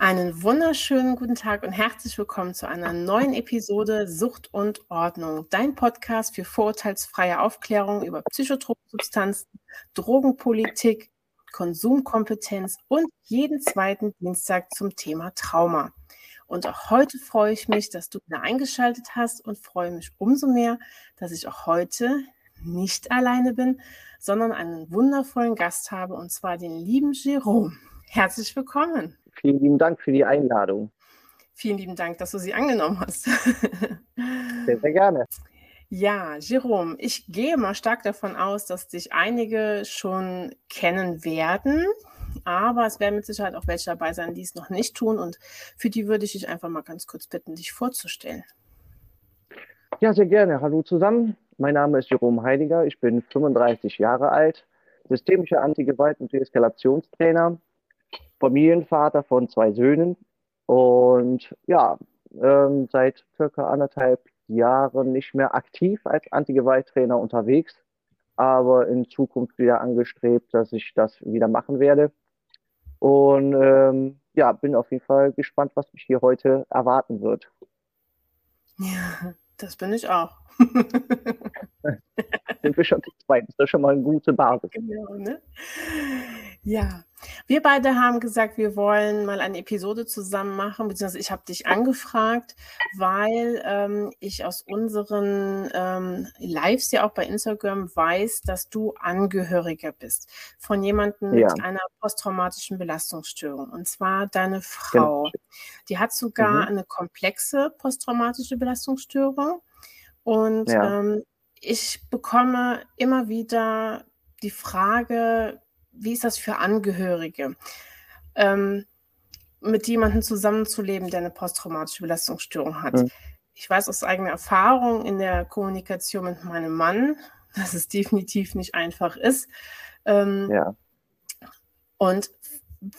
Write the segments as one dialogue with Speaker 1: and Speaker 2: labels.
Speaker 1: Einen wunderschönen guten Tag und herzlich willkommen zu einer neuen Episode Sucht und Ordnung, dein Podcast für vorurteilsfreie Aufklärung über psychotrope Substanzen, Drogenpolitik, Konsumkompetenz und jeden zweiten Dienstag zum Thema Trauma. Und auch heute freue ich mich, dass du wieder eingeschaltet hast und freue mich umso mehr, dass ich auch heute nicht alleine bin, sondern einen wundervollen Gast habe und zwar den lieben Jerome. Herzlich willkommen.
Speaker 2: Vielen lieben Dank für die Einladung.
Speaker 1: Vielen lieben Dank, dass du sie angenommen hast.
Speaker 2: Sehr, sehr gerne.
Speaker 1: Ja, Jerome, ich gehe mal stark davon aus, dass dich einige schon kennen werden, aber es werden mit Sicherheit auch welche dabei sein, die es noch nicht tun und für die würde ich dich einfach mal ganz kurz bitten, dich vorzustellen.
Speaker 2: Ja, sehr gerne. Hallo zusammen. Mein Name ist Jerome Heiliger. Ich bin 35 Jahre alt, systemischer Antigewalt- und Deeskalationstrainer, Familienvater von zwei Söhnen und ja, ähm, seit circa anderthalb Jahren nicht mehr aktiv als Antigewalttrainer unterwegs, aber in Zukunft wieder angestrebt, dass ich das wieder machen werde. Und ähm, ja, bin auf jeden Fall gespannt, was mich hier heute erwarten wird.
Speaker 1: Ja, das bin ich auch.
Speaker 2: Sind wir schon zu zweit? Das ist schon mal eine gute Basis.
Speaker 1: Genau, ne? Ja, wir beide haben gesagt, wir wollen mal eine Episode zusammen machen, beziehungsweise ich habe dich angefragt, weil ähm, ich aus unseren ähm, Lives ja auch bei Instagram weiß, dass du Angehöriger bist von jemandem
Speaker 2: Ja.
Speaker 1: mit einer posttraumatischen Belastungsstörung. Und zwar deine Frau.
Speaker 2: Genau.
Speaker 1: Die hat sogar
Speaker 2: Mhm.
Speaker 1: eine komplexe posttraumatische Belastungsstörung. Und
Speaker 2: Ja.
Speaker 1: ähm, ich bekomme immer wieder die Frage, wie ist das für Angehörige, ähm, mit jemandem zusammenzuleben, der eine posttraumatische Belastungsstörung hat.
Speaker 2: Mhm.
Speaker 1: Ich weiß aus eigener Erfahrung in der Kommunikation mit meinem Mann, dass es definitiv nicht einfach ist. Ähm,
Speaker 2: Ja.
Speaker 1: und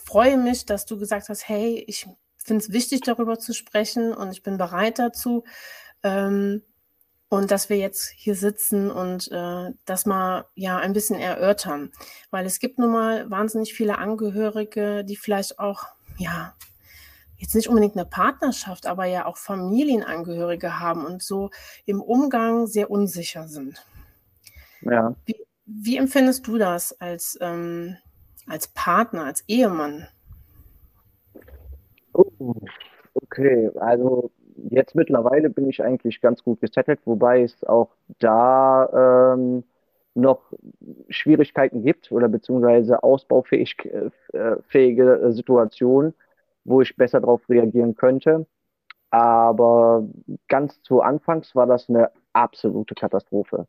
Speaker 1: freue mich, dass du gesagt hast, hey, ich finde es wichtig, darüber zu sprechen und ich bin bereit dazu. Ähm, und dass wir jetzt hier sitzen und äh, das mal ja ein bisschen erörtern. Weil es gibt nun mal wahnsinnig viele Angehörige, die vielleicht auch, ja, jetzt nicht unbedingt eine Partnerschaft, aber ja auch Familienangehörige haben und so im Umgang sehr unsicher sind.
Speaker 2: Ja.
Speaker 1: Wie, wie empfindest du das als, ähm, als Partner, als Ehemann?
Speaker 2: Oh, okay, also jetzt mittlerweile bin ich eigentlich ganz gut gesettelt, wobei es auch da ähm, noch Schwierigkeiten gibt oder beziehungsweise ausbaufähige äh, fähige, äh, Situationen, wo ich besser darauf reagieren könnte. Aber ganz zu Anfangs war das eine absolute Katastrophe.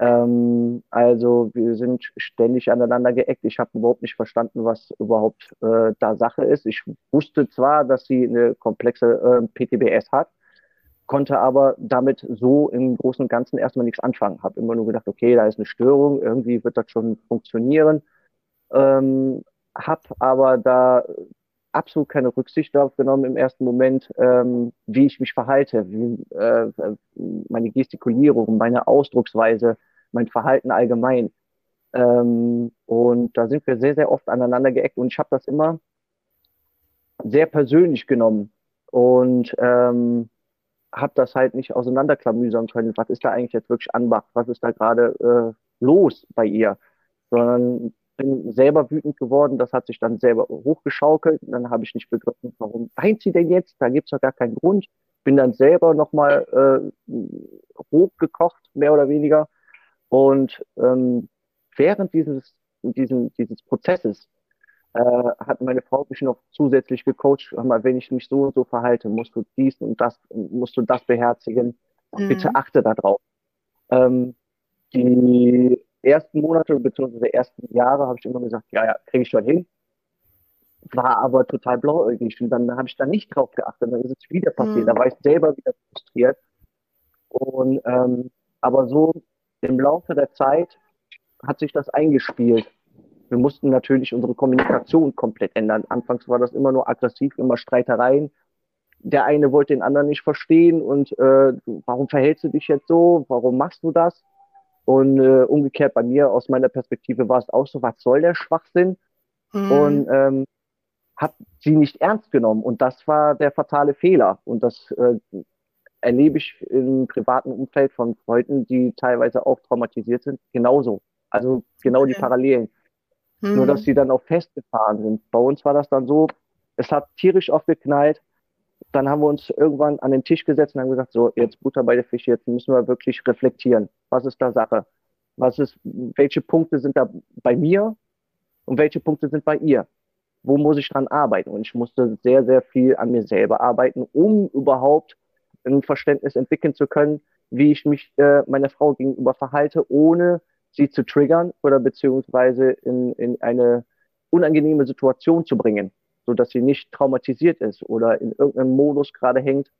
Speaker 2: Ähm, also wir sind ständig aneinander geeckt. Ich habe überhaupt nicht verstanden, was überhaupt äh, da Sache ist. Ich wusste zwar, dass sie eine komplexe äh, PTBS hat, konnte aber damit so im Großen und Ganzen erstmal nichts anfangen. Habe immer nur gedacht, okay, da ist eine Störung, irgendwie wird das schon funktionieren. Ähm, habe aber da absolut keine Rücksicht darauf genommen im ersten Moment, ähm, wie ich mich verhalte, wie, äh, meine Gestikulierung, meine Ausdrucksweise, mein Verhalten allgemein. Ähm, und da sind wir sehr, sehr oft aneinander geeckt und ich habe das immer sehr persönlich genommen und ähm, habe das halt nicht auseinanderklamüsern können. Was ist da eigentlich jetzt wirklich anmacht? Was ist da gerade äh, los bei ihr? Sondern bin selber wütend geworden, das hat sich dann selber hochgeschaukelt und dann habe ich nicht begriffen, warum weint sie denn jetzt? Da gibt es doch gar keinen Grund. Bin dann selber nochmal äh, hochgekocht, mehr oder weniger. Und ähm, während dieses, diesen, dieses Prozesses äh, hat meine Frau mich noch zusätzlich gecoacht, mal, wenn ich mich so und so verhalte, musst du dies und das, musst du das beherzigen.
Speaker 1: Mhm.
Speaker 2: Bitte achte darauf. Ähm, die ersten Monate bzw. ersten Jahre habe ich immer gesagt, ja, ja, kriege ich schon hin. War aber total blauäugig und dann habe ich da nicht drauf geachtet. Dann ist es wieder passiert.
Speaker 1: Mhm.
Speaker 2: Da war ich selber wieder frustriert. Und ähm, aber so im Laufe der Zeit hat sich das eingespielt. Wir mussten natürlich unsere Kommunikation komplett ändern. Anfangs war das immer nur aggressiv, immer Streitereien. Der eine wollte den anderen nicht verstehen und äh, warum verhältst du dich jetzt so? Warum machst du das? Und äh, umgekehrt bei mir aus meiner Perspektive war es auch so, was soll der Schwachsinn?
Speaker 1: Mhm.
Speaker 2: Und ähm, hat sie nicht ernst genommen. Und das war der fatale Fehler. Und das äh, erlebe ich im privaten Umfeld von Freunden, die teilweise auch traumatisiert sind, genauso. Also genau die. Parallelen.
Speaker 1: Mhm.
Speaker 2: Nur, dass sie dann auch festgefahren sind. Bei uns war das dann so, es hat tierisch aufgeknallt. Dann haben wir uns irgendwann an den Tisch gesetzt und haben gesagt, so, jetzt Butter bei der Fische, jetzt müssen wir wirklich reflektieren. Was ist da Sache? Was ist, welche Punkte sind da bei mir und welche Punkte sind bei ihr? Wo muss ich dran arbeiten? Und ich musste sehr, sehr viel an mir selber arbeiten, um überhaupt ein Verständnis entwickeln zu können, wie ich mich äh, meiner Frau gegenüber verhalte, ohne sie zu triggern oder beziehungsweise in, in eine unangenehme Situation zu bringen, so dass sie nicht traumatisiert ist oder in irgendeinem Modus gerade hängt,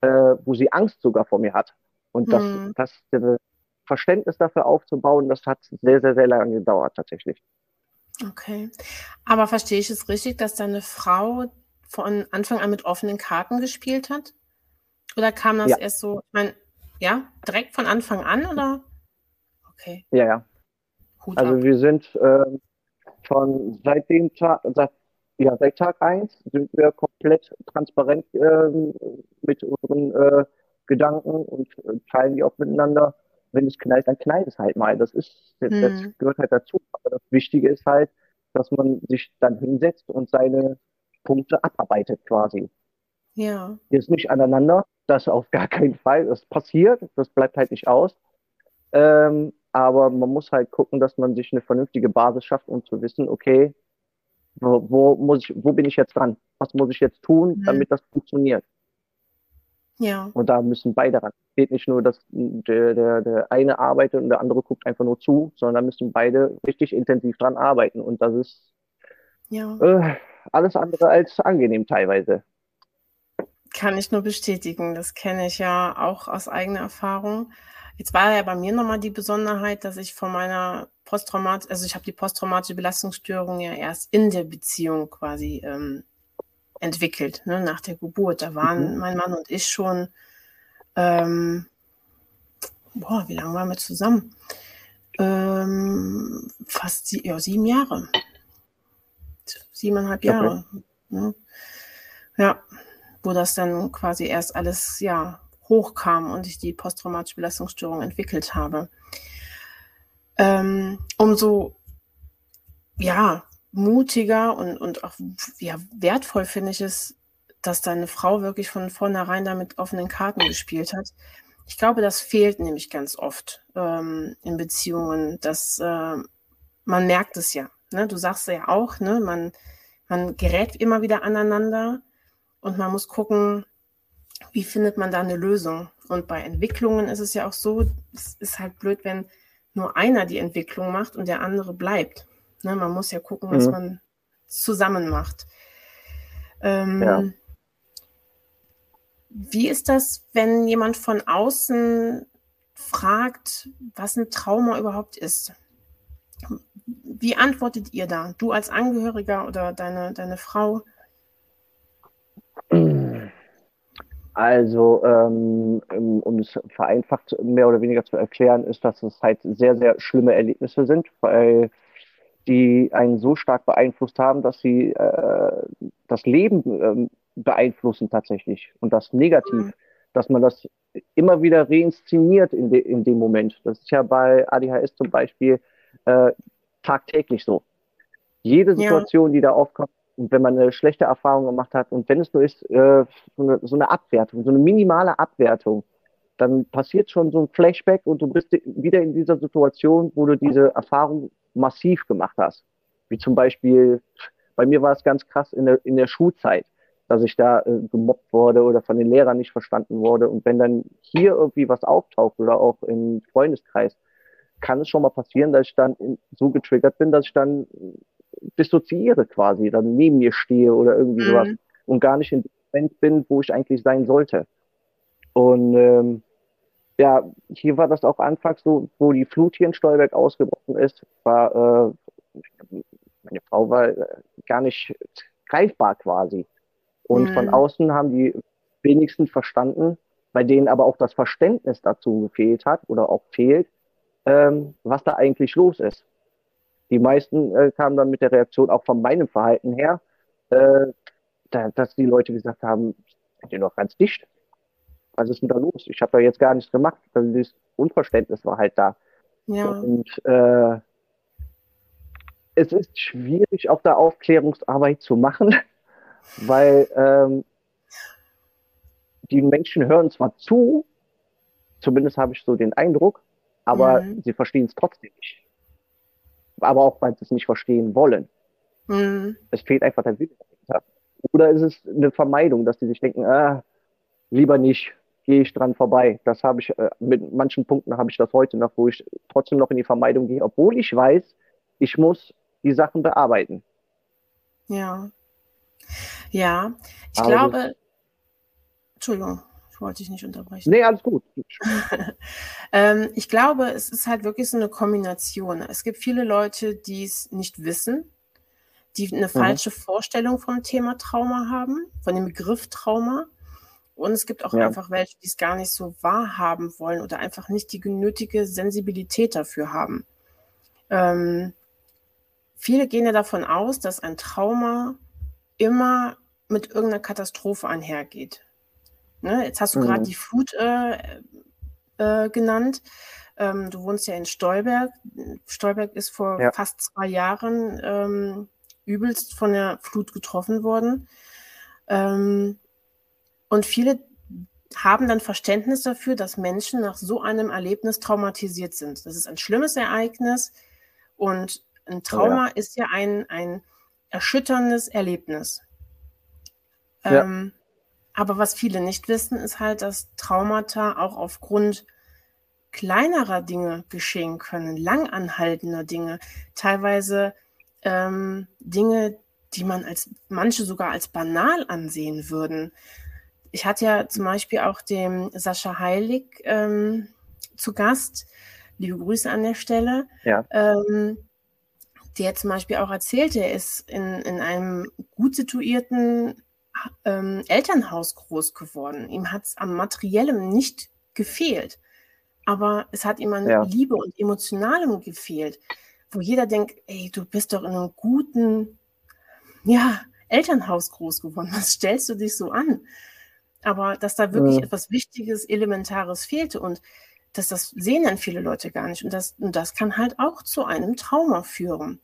Speaker 2: äh, wo sie Angst sogar vor mir hat. Und das,
Speaker 1: Mhm.
Speaker 2: das, das Verständnis dafür aufzubauen, das hat sehr, sehr, sehr lange gedauert tatsächlich.
Speaker 1: Okay. Aber verstehe ich es richtig, dass deine Frau von Anfang an mit offenen Karten gespielt hat? Oder kam das
Speaker 2: Ja.
Speaker 1: erst so, ich meine, ja, direkt von Anfang an oder? Okay,
Speaker 2: Ja, ja.
Speaker 1: Hut
Speaker 2: Also
Speaker 1: ab.
Speaker 2: wir sind ähm, von seit dem Tag, seit, ja, seit Tag eins sind wir komplett transparent ähm, mit unseren äh, Gedanken und äh, teilen die auch miteinander. Wenn es knallt, dann knallt es halt mal. Das ist, das, das
Speaker 1: Hm.
Speaker 2: gehört halt dazu. Aber das Wichtige ist halt, dass man sich dann hinsetzt und seine Punkte abarbeitet quasi.
Speaker 1: Ja,
Speaker 2: Jetzt nicht aneinander, das auf gar keinen Fall. Das passiert, das bleibt halt nicht aus. Ähm, aber man muss halt gucken, dass man sich eine vernünftige Basis schafft, um zu wissen, okay, wo, wo muss ich, wo bin ich jetzt dran? Was muss ich jetzt tun,
Speaker 1: Mhm.
Speaker 2: damit das funktioniert?
Speaker 1: ja,
Speaker 2: Und da müssen beide ran. Es geht nicht nur, dass der, der, der eine arbeitet und der andere guckt einfach nur zu, sondern da müssen beide richtig intensiv dran arbeiten. Und das ist
Speaker 1: ja.
Speaker 2: äh, alles andere als angenehm teilweise.
Speaker 1: Kann ich nur bestätigen. Das kenne ich ja auch aus eigener Erfahrung. Jetzt war ja bei mir nochmal die Besonderheit, dass ich von meiner Posttraumat, also ich habe die posttraumatische Belastungsstörung ja erst in der Beziehung quasi ähm, entwickelt, ne, nach der Geburt. Da waren
Speaker 2: Mhm.
Speaker 1: mein Mann und ich schon, ähm, boah, wie lange waren wir zusammen? Ähm, fast sie, ja, sieben Jahre. Siebeneinhalb
Speaker 2: Okay.
Speaker 1: Jahre. Ne? Ja, wo das dann quasi erst alles ja hochkam und ich die posttraumatische Belastungsstörung entwickelt habe. Ähm, umso ja mutiger und, und auch ja, wertvoll finde ich es, dass deine Frau wirklich von vornherein da mit offenen Karten gespielt hat. Ich glaube, das fehlt nämlich ganz oft ähm, in Beziehungen, dass äh, man merkt es ja. Ne? Du sagst ja auch, ne? man, man gerät immer wieder aneinander und man muss gucken, wie findet man da eine Lösung. Und bei Entwicklungen ist es ja auch so, es ist halt blöd, wenn nur einer die Entwicklung macht und der andere bleibt. Ne? Man muss ja gucken, was
Speaker 2: Mhm.
Speaker 1: man zusammen macht. Ähm,
Speaker 2: Ja.
Speaker 1: Wie ist das, wenn jemand von außen fragt, was ein Trauma überhaupt ist? Wie antwortet ihr da? Du als Angehöriger oder deine, deine Frau?
Speaker 2: Also, ähm, um um es vereinfacht mehr oder weniger zu erklären, ist, dass es halt sehr, sehr schlimme Erlebnisse sind, weil die einen so stark beeinflusst haben, dass sie äh, das Leben ähm, beeinflussen tatsächlich und das negativ,
Speaker 1: Mhm.
Speaker 2: dass man das immer wieder reinszeniert in, de in dem Moment. Das ist ja bei ADHS zum Beispiel äh, tagtäglich so. Jede
Speaker 1: Ja.
Speaker 2: Situation, die da aufkommt, und wenn man eine schlechte Erfahrung gemacht hat, und wenn es nur ist, äh, so, eine, so eine Abwertung, so eine minimale Abwertung, dann passiert schon so ein Flashback und du bist wieder in dieser Situation, wo du diese Erfahrung massiv gemacht hast. Wie zum Beispiel, Bei mir war es ganz krass in der, in der Schulzeit, dass ich da äh, gemobbt wurde oder von den Lehrern nicht verstanden wurde. Und wenn dann hier irgendwie was auftaucht oder auch im Freundeskreis, kann es schon mal passieren, dass ich dann so getriggert bin, dass ich dann dissoziiere quasi, dann neben mir stehe oder irgendwie mhm. sowas und gar nicht in dem Moment bin, wo ich eigentlich sein sollte. Und ähm, ja, hier war das auch anfangs so, wo die Flut hier in Stolberg ausgebrochen ist, war, äh, meine Frau war äh, gar nicht greifbar quasi. Und mhm. von außen haben die wenigsten verstanden, bei denen aber auch das Verständnis dazu gefehlt hat oder auch fehlt, ähm, was da eigentlich los ist. Die meisten äh, kamen dann mit der Reaktion auch von meinem Verhalten her, äh, da, dass die Leute gesagt haben, seid ihr noch ganz dicht? Was ist denn da los? Ich habe da jetzt gar nichts gemacht. Also das Unverständnis war halt da. Ja. Und äh, es ist schwierig, auch da Aufklärungsarbeit zu machen, weil ähm, die Menschen hören zwar zu, zumindest habe ich so den Eindruck, aber mhm. sie verstehen es trotzdem nicht. Aber auch, weil sie es nicht verstehen wollen. Mhm. Es fehlt einfach der Wille dahinter. Oder ist es eine Vermeidung, dass die sich denken, ah, lieber nicht, gehe ich dran vorbei. Das habe ich, äh, mit manchen Punkten habe ich das heute noch, wo ich trotzdem noch in die Vermeidung gehe, obwohl ich weiß, ich muss die Sachen bearbeiten.
Speaker 1: Ja. Ja, ich Aber glaube, Entschuldigung wollte ich nicht unterbrechen.
Speaker 2: Nee, alles gut.
Speaker 1: ähm, ich glaube, es ist halt wirklich so eine Kombination. Es gibt viele Leute, die es nicht wissen, die eine mhm. falsche Vorstellung vom Thema Trauma haben, von dem Begriff Trauma. Und es gibt auch ja. einfach welche, die es gar nicht so wahrhaben wollen oder einfach nicht die genötige Sensibilität dafür haben. Ähm, viele gehen ja davon aus, dass ein Trauma immer mit irgendeiner Katastrophe einhergeht. Ne? Jetzt hast du mhm. gerade die Flut äh, äh, genannt. Ähm, du wohnst ja in Stolberg. Stolberg ist vor ja. fast zwei Jahren ähm, übelst von der Flut getroffen worden. Ähm, und viele haben dann Verständnis dafür, dass Menschen nach so einem Erlebnis traumatisiert sind. Das ist ein schlimmes Ereignis und ein Trauma ja. ist ja ein, ein erschütterndes Erlebnis. Ja. Ähm, aber was viele nicht wissen, ist halt, dass Traumata auch aufgrund kleinerer Dinge geschehen können, langanhaltender Dinge, teilweise ähm, Dinge, die man als manche sogar als banal ansehen würden. Ich hatte ja zum Beispiel auch den Sascha Heilig ähm, zu Gast. Liebe Grüße an der Stelle. Ja. Ähm, der zum Beispiel auch erzählte, er ist in, in einem gut situierten ähm, Elternhaus groß geworden. Ihm hat es am Materiellem nicht gefehlt, aber es hat ihm an ja. Liebe und Emotionalem gefehlt, wo jeder denkt, ey, du bist doch in einem guten, ja, Elternhaus groß geworden. Was stellst du dich so an? Aber dass da wirklich ja. etwas Wichtiges, Elementares fehlte und dass das sehen dann viele Leute gar nicht. Und das, und das kann halt auch zu einem Trauma führen.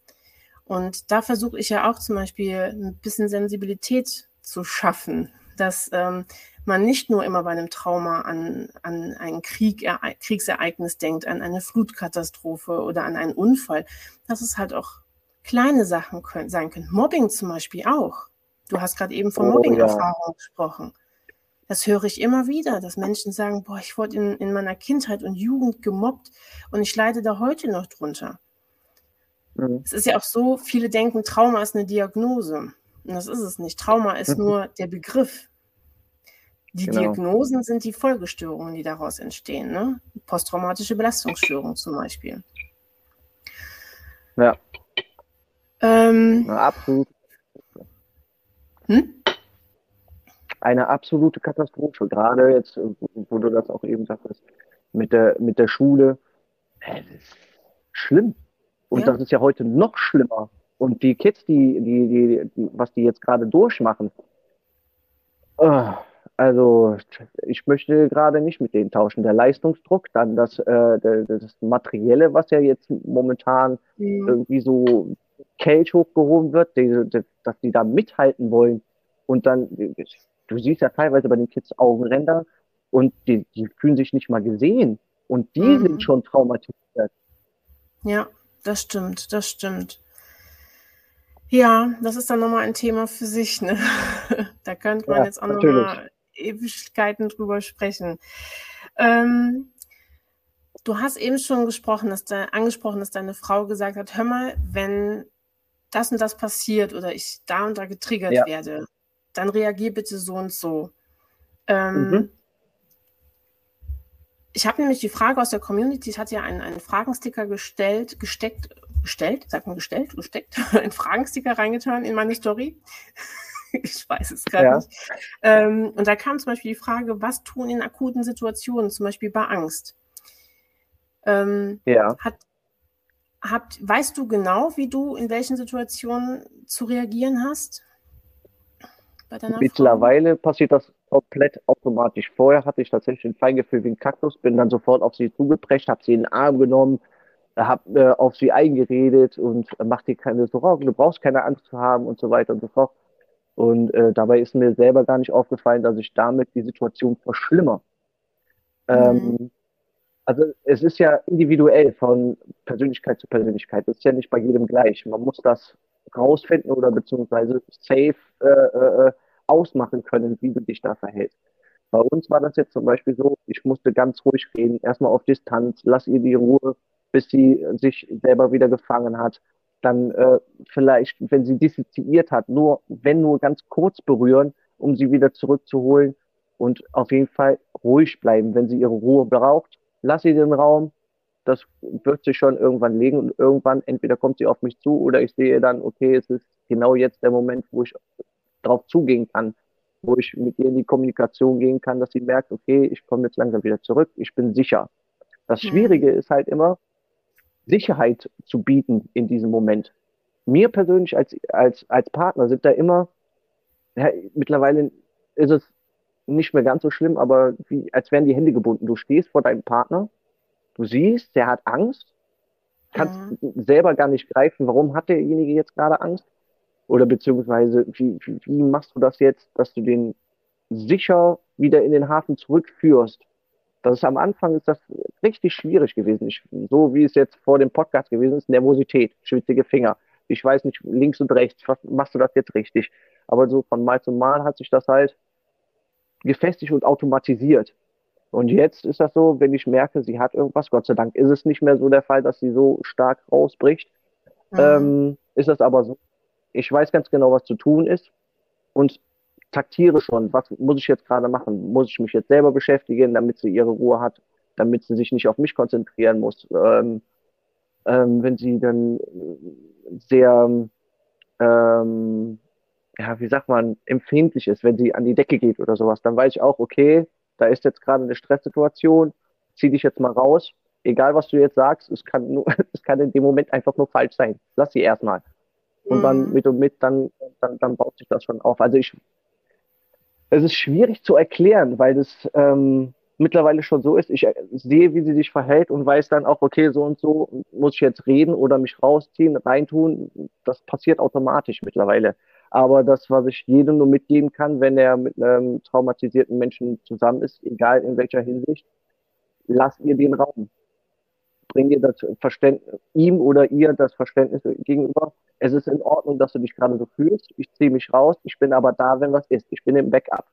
Speaker 1: Und da versuche ich ja auch zum Beispiel ein bisschen Sensibilität zu schaffen, dass ähm, man nicht nur immer bei einem Trauma an, an ein Krieg, Kriegsereignis denkt, an eine Flutkatastrophe oder an einen Unfall, dass es halt auch kleine Sachen können, sein können. Mobbing zum Beispiel auch. Du hast gerade eben von oh, Mobbing-Erfahrung ja. gesprochen. Das höre ich immer wieder, dass Menschen sagen, boah, ich wurde in, in meiner Kindheit und Jugend gemobbt und ich leide da heute noch drunter. Mhm. Es ist ja auch so, viele denken, Trauma ist eine Diagnose. Und das ist es nicht. Trauma ist mhm. nur der Begriff. Die genau. Diagnosen sind die Folgestörungen, die daraus entstehen. Ne? Posttraumatische Belastungsstörung zum Beispiel.
Speaker 2: Ja. Ähm, Na, absolut. Hm? Eine absolute Katastrophe. Gerade jetzt, wo du das auch eben sagtest, mit der, mit der Schule. Ist schlimm. Und ja. das ist ja heute noch schlimmer. Und die Kids, die, die, die, die was die jetzt gerade durchmachen, oh, also ich möchte gerade nicht mit denen tauschen. Der Leistungsdruck, dann das, äh, das Materielle, was ja jetzt momentan mhm. irgendwie so Kelch hochgehoben wird, die, die, dass die da mithalten wollen. Und dann, du siehst ja teilweise bei den Kids Augenränder und die, die fühlen sich nicht mal gesehen. Und die mhm. sind schon traumatisiert.
Speaker 1: Ja, das stimmt, das stimmt. Ja, das ist dann nochmal ein Thema für sich. Ne? da könnte man
Speaker 2: Ja,
Speaker 1: jetzt auch nochmal Ewigkeiten drüber sprechen. Ähm, du hast eben schon gesprochen, dass de, angesprochen, dass deine Frau gesagt hat, hör mal, wenn das und das passiert oder ich da und da getriggert
Speaker 2: Ja.
Speaker 1: werde, dann reagier bitte so und so. Ähm,
Speaker 2: Mhm.
Speaker 1: Ich habe nämlich die Frage aus der Community, ich hatte ja einen, einen Fragensticker gestellt, gesteckt, gestellt, sagt man gestellt, gesteckt, einen Fragensticker reingetan in meine Story. ich weiß es gerade
Speaker 2: Ja.
Speaker 1: nicht. Ähm, und da kam zum Beispiel die Frage, was tun in akuten Situationen, zum Beispiel bei Angst? Ähm,
Speaker 2: Ja.
Speaker 1: hat, habt, weißt du genau, wie du in welchen Situationen zu reagieren hast?
Speaker 2: Mittlerweile passiert das komplett automatisch. Vorher hatte ich tatsächlich ein Feingefühl wie ein Kaktus, bin dann sofort auf sie zugeprescht, habe sie in den Arm genommen, habe äh, auf sie eingeredet und äh, mach dir keine Sorgen, du brauchst keine Angst zu haben und so weiter und so fort. Und äh, dabei ist mir selber gar nicht aufgefallen, dass ich damit die Situation verschlimmere. Ähm, also es ist ja individuell von Persönlichkeit zu Persönlichkeit. Das ist ja nicht bei jedem gleich. Man muss das rausfinden oder beziehungsweise safe äh, äh, ausmachen können, wie du dich da verhältst. Bei uns war das jetzt zum Beispiel so, ich musste ganz ruhig reden, erstmal auf Distanz, lass ihr die Ruhe, bis sie sich selber wieder gefangen hat. Dann äh, vielleicht, wenn sie dissoziiert hat, nur, wenn nur ganz kurz berühren, um sie wieder zurückzuholen und auf jeden Fall ruhig bleiben. Wenn sie ihre Ruhe braucht, lass sie den Raum. Das wird sich schon irgendwann legen und irgendwann entweder kommt sie auf mich zu oder ich sehe dann, okay, es ist genau jetzt der Moment, wo ich drauf zugehen kann, wo ich mit ihr in die Kommunikation gehen kann, dass sie merkt, okay, ich komme jetzt langsam wieder zurück, ich bin sicher. Das
Speaker 1: Mhm.
Speaker 2: Schwierige ist halt immer, Sicherheit zu bieten in diesem Moment. Mir persönlich als, als, als Partner sind da immer, ja, mittlerweile ist es nicht mehr ganz so schlimm, aber wie, als wären die Hände gebunden. Du stehst vor deinem Partner, du siehst, der hat Angst, kannst selber gar nicht greifen, warum hat derjenige jetzt gerade Angst? Oder beziehungsweise, wie, wie, wie machst du das jetzt, dass du den sicher wieder in den Hafen zurückführst? Das ist am Anfang ist das richtig schwierig gewesen. Ich, so wie es jetzt vor dem Podcast gewesen ist, Nervosität, schwitzige Finger. Ich weiß nicht, links und rechts, was, machst du das jetzt richtig? Aber so von Mal zu Mal hat sich das halt gefestigt und automatisiert. Und jetzt ist das so, wenn ich merke, sie hat irgendwas, Gott sei Dank ist es nicht mehr so der Fall, dass sie so stark rausbricht.
Speaker 1: Mhm.
Speaker 2: Ähm, ist das aber so, ich weiß ganz genau, was zu tun ist und taktiere schon, was muss ich jetzt gerade machen? Muss ich mich jetzt selber beschäftigen, damit sie ihre Ruhe hat, damit sie sich nicht auf mich konzentrieren muss? Ähm, ähm, wenn sie dann sehr, ähm, ja, wie sagt man, empfindlich ist, wenn sie an die Decke geht oder sowas, dann weiß ich auch, okay, da ist jetzt gerade eine Stresssituation, zieh dich jetzt mal raus. Egal, was du jetzt sagst, es kann nur, es kann in dem Moment einfach nur falsch sein. Lass sie erstmal. Und dann
Speaker 1: Mhm.
Speaker 2: mit und mit, dann, dann, dann baut sich das schon auf. Also ich, es ist schwierig zu erklären, weil das ähm, mittlerweile schon so ist. Ich äh, sehe, wie sie sich verhält und weiß dann auch, okay, so und so muss ich jetzt reden oder mich rausziehen, reintun. Das passiert automatisch mittlerweile. Aber das, was ich jedem nur mitgeben kann, wenn er mit einem traumatisierten Menschen zusammen ist, egal in welcher Hinsicht, lasst ihr den Raum. Bring ihr das Verständnis, ihm oder ihr das Verständnis gegenüber. Es ist in Ordnung, dass du dich gerade so fühlst. Ich ziehe mich raus. Ich bin aber da, wenn was ist. Ich bin im Backup.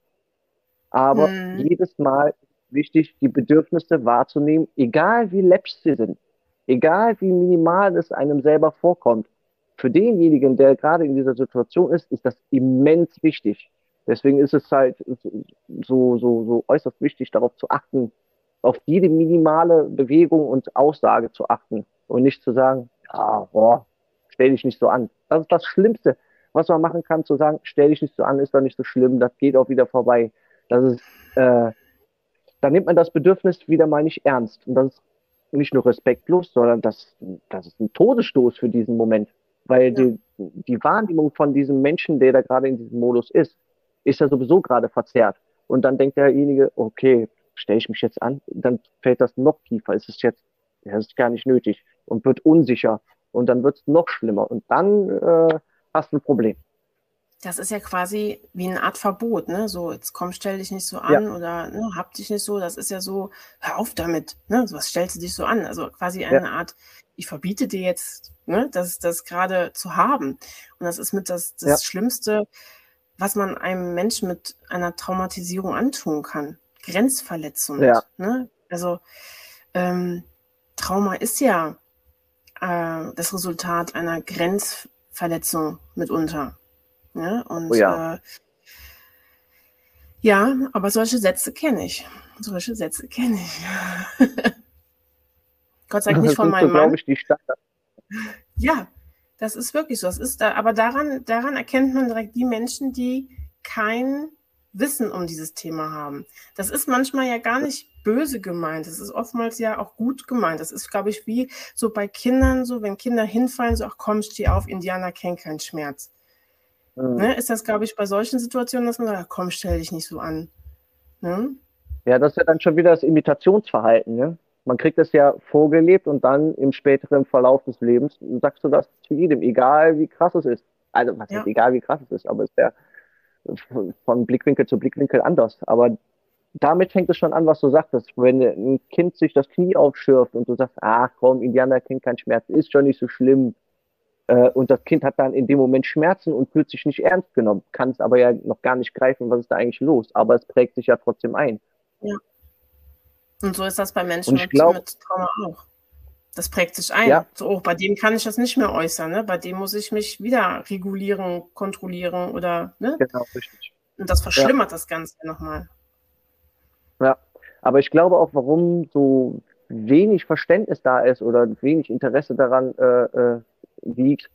Speaker 2: Aber
Speaker 1: Mhm.
Speaker 2: jedes Mal wichtig, die Bedürfnisse wahrzunehmen, egal wie läppisch sie sind, egal wie minimal es einem selber vorkommt. Für denjenigen, der gerade in dieser Situation ist, ist das immens wichtig. Deswegen ist es halt so, so, so äußerst wichtig, darauf zu achten, auf jede minimale Bewegung und Aussage zu achten und nicht zu sagen, ja, boah, stell dich nicht so an. Das ist das Schlimmste, was man machen kann, zu sagen, stell dich nicht so an, ist doch nicht so schlimm, das geht auch wieder vorbei. Das ist, äh, da nimmt man das Bedürfnis wieder mal nicht ernst. Und das ist nicht nur respektlos, sondern das, das ist ein Todesstoß für diesen Moment. Weil
Speaker 1: Ja.
Speaker 2: die, die Wahrnehmung von diesem Menschen, der da gerade in diesem Modus ist, ist ja sowieso gerade verzerrt. Und dann denkt derjenige, okay, stelle ich mich jetzt an, dann fällt das noch tiefer. Es ist jetzt, ja, das ist gar nicht nötig und wird unsicher. Und dann wird es noch schlimmer. Und dann äh, hast du ein Problem.
Speaker 1: das ist ja quasi wie eine Art Verbot, ne? So, jetzt komm, stell dich nicht so an
Speaker 2: Ja.
Speaker 1: oder ne, hab dich nicht so. Das ist ja so, hör auf damit, ne? So, was stellst du dich so an? Also quasi eine Art, ich verbiete dir jetzt, ne, das, das gerade zu haben. Und das ist mit das, das
Speaker 2: Ja.
Speaker 1: Schlimmste, was man einem Menschen mit einer Traumatisierung antun kann. Grenzverletzung.
Speaker 2: Ja.
Speaker 1: Ne? Also ähm, Trauma ist ja äh, das Resultat einer Grenzverletzung mitunter. Ne? Und
Speaker 2: Oh ja.
Speaker 1: Äh, ja, aber solche Sätze kenne ich. Solche Sätze kenne ich. Gott sei Dank nicht von
Speaker 2: ist so,
Speaker 1: meinem Mann.
Speaker 2: ich, die.
Speaker 1: Ja, das ist wirklich so. Das ist da, aber daran, daran erkennt man direkt die Menschen, die kein Wissen um dieses Thema haben. Das ist manchmal ja gar nicht böse gemeint. Das ist oftmals ja auch gut gemeint. Das ist, glaube ich, wie so bei Kindern so, wenn Kinder hinfallen, so, ach komm, steh auf, Indianer kennen keinen Schmerz.
Speaker 2: Mhm.
Speaker 1: Ne? Ist das, glaube ich, bei solchen Situationen, dass man sagt, ach komm, stell dich nicht so an. Ne?
Speaker 2: Ja, das ist ja dann schon wieder das Imitationsverhalten, ne? Man kriegt es ja vorgelebt und dann im späteren Verlauf des Lebens sagst du das zu jedem, egal wie krass es ist. Also, was
Speaker 1: Ja.
Speaker 2: heißt egal wie krass es ist, aber es ist ja von Blickwinkel zu Blickwinkel anders. Aber damit fängt es schon an, was du sagtest. Wenn ein Kind sich das Knie aufschürft und du sagst, ach komm, Indianer kennt keinen Schmerz, ist schon nicht so schlimm. Äh, Und das Kind hat dann in dem Moment Schmerzen und fühlt sich nicht ernst genommen, kann es aber ja noch gar nicht greifen, was ist da eigentlich los. Aber es prägt sich ja trotzdem ein.
Speaker 1: Und so ist das bei Menschen mit,
Speaker 2: glaub-
Speaker 1: mit Trauma auch. Das prägt sich ein.
Speaker 2: Ja.
Speaker 1: So, oh, bei dem kann ich das nicht mehr äußern. Ne? Bei dem muss ich mich wieder regulieren, kontrollieren oder. Ne?
Speaker 2: Genau, richtig.
Speaker 1: Und das verschlimmert das Ganze nochmal.
Speaker 2: Ja, aber ich glaube auch, warum so wenig Verständnis da ist oder wenig Interesse daran äh, äh, liegt,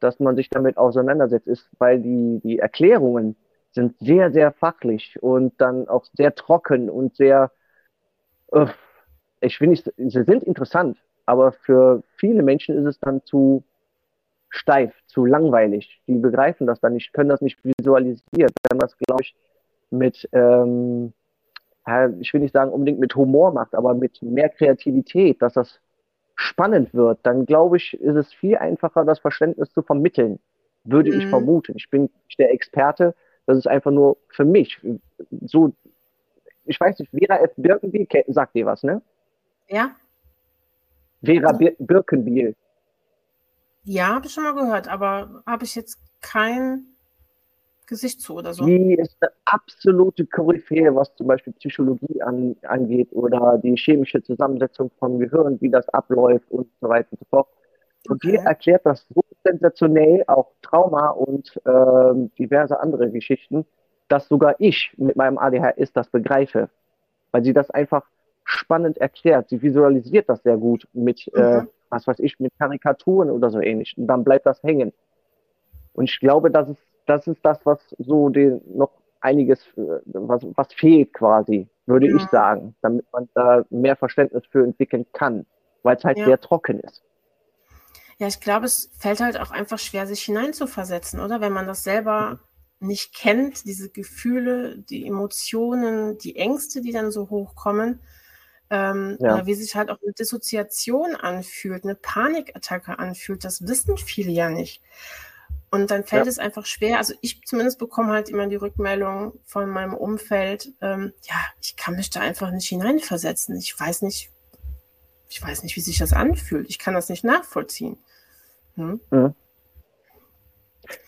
Speaker 2: dass man sich damit auseinandersetzt, ist, weil die, die Erklärungen sind sehr, sehr fachlich und dann auch sehr trocken und sehr, äh, ich nicht, sie sind interessant, aber für viele Menschen ist es dann zu steif, zu langweilig. Die begreifen das dann nicht, können das nicht visualisieren. Wenn man das, glaube ich, mit, ähm, ich will nicht sagen unbedingt mit Humor macht, aber mit mehr Kreativität, dass das spannend wird, dann glaube ich, ist es viel einfacher, das Verständnis zu vermitteln. Würde ich
Speaker 1: Mhm.
Speaker 2: vermuten. Ich bin nicht der Experte, das ist einfach nur für mich. So, ich weiß nicht, Vera F. Birkenbiel, ke- sagt dir was, ne?
Speaker 1: Ja?
Speaker 2: Vera Bir Birkenbiel.
Speaker 1: Ja, habe ich schon mal gehört, aber habe ich jetzt kein Gesicht zu oder so.
Speaker 2: Die ist eine absolute Koryphäe, was zum Beispiel Psychologie an, angeht oder die chemische Zusammensetzung vom Gehirn, wie das abläuft und so weiter und so fort. Und die erklärt das so sensationell, auch Trauma und ähm, diverse andere Geschichten, dass sogar ich mit meinem ADHS das begreife, weil sie das einfach spannend erklärt. Sie visualisiert das sehr gut mit, äh,
Speaker 1: Mhm.
Speaker 2: was weiß ich, mit Karikaturen oder so ähnlich. Und dann bleibt das hängen. Und ich glaube, das ist, das ist das, was so den noch einiges, äh, was, was fehlt quasi, würde
Speaker 1: Mhm.
Speaker 2: ich sagen, damit man da mehr Verständnis für entwickeln kann, weil es halt
Speaker 1: Ja.
Speaker 2: sehr trocken ist.
Speaker 1: Ja, ich glaube, es fällt halt auch einfach schwer, sich hineinzuversetzen, oder? Wenn man das selber nicht kennt, diese Gefühle, die Emotionen, die Ängste, die dann so hochkommen, ähm,
Speaker 2: Ja.
Speaker 1: oder wie sich halt auch eine Dissoziation anfühlt, eine Panikattacke anfühlt, das wissen viele ja nicht. Und dann fällt
Speaker 2: Ja.
Speaker 1: es einfach schwer. Also ich zumindest bekomme halt immer die Rückmeldung von meinem Umfeld, ähm, ja, ich kann mich da einfach nicht hineinversetzen. Ich weiß nicht, ich weiß nicht, wie sich das anfühlt. Ich kann das nicht nachvollziehen. Hm?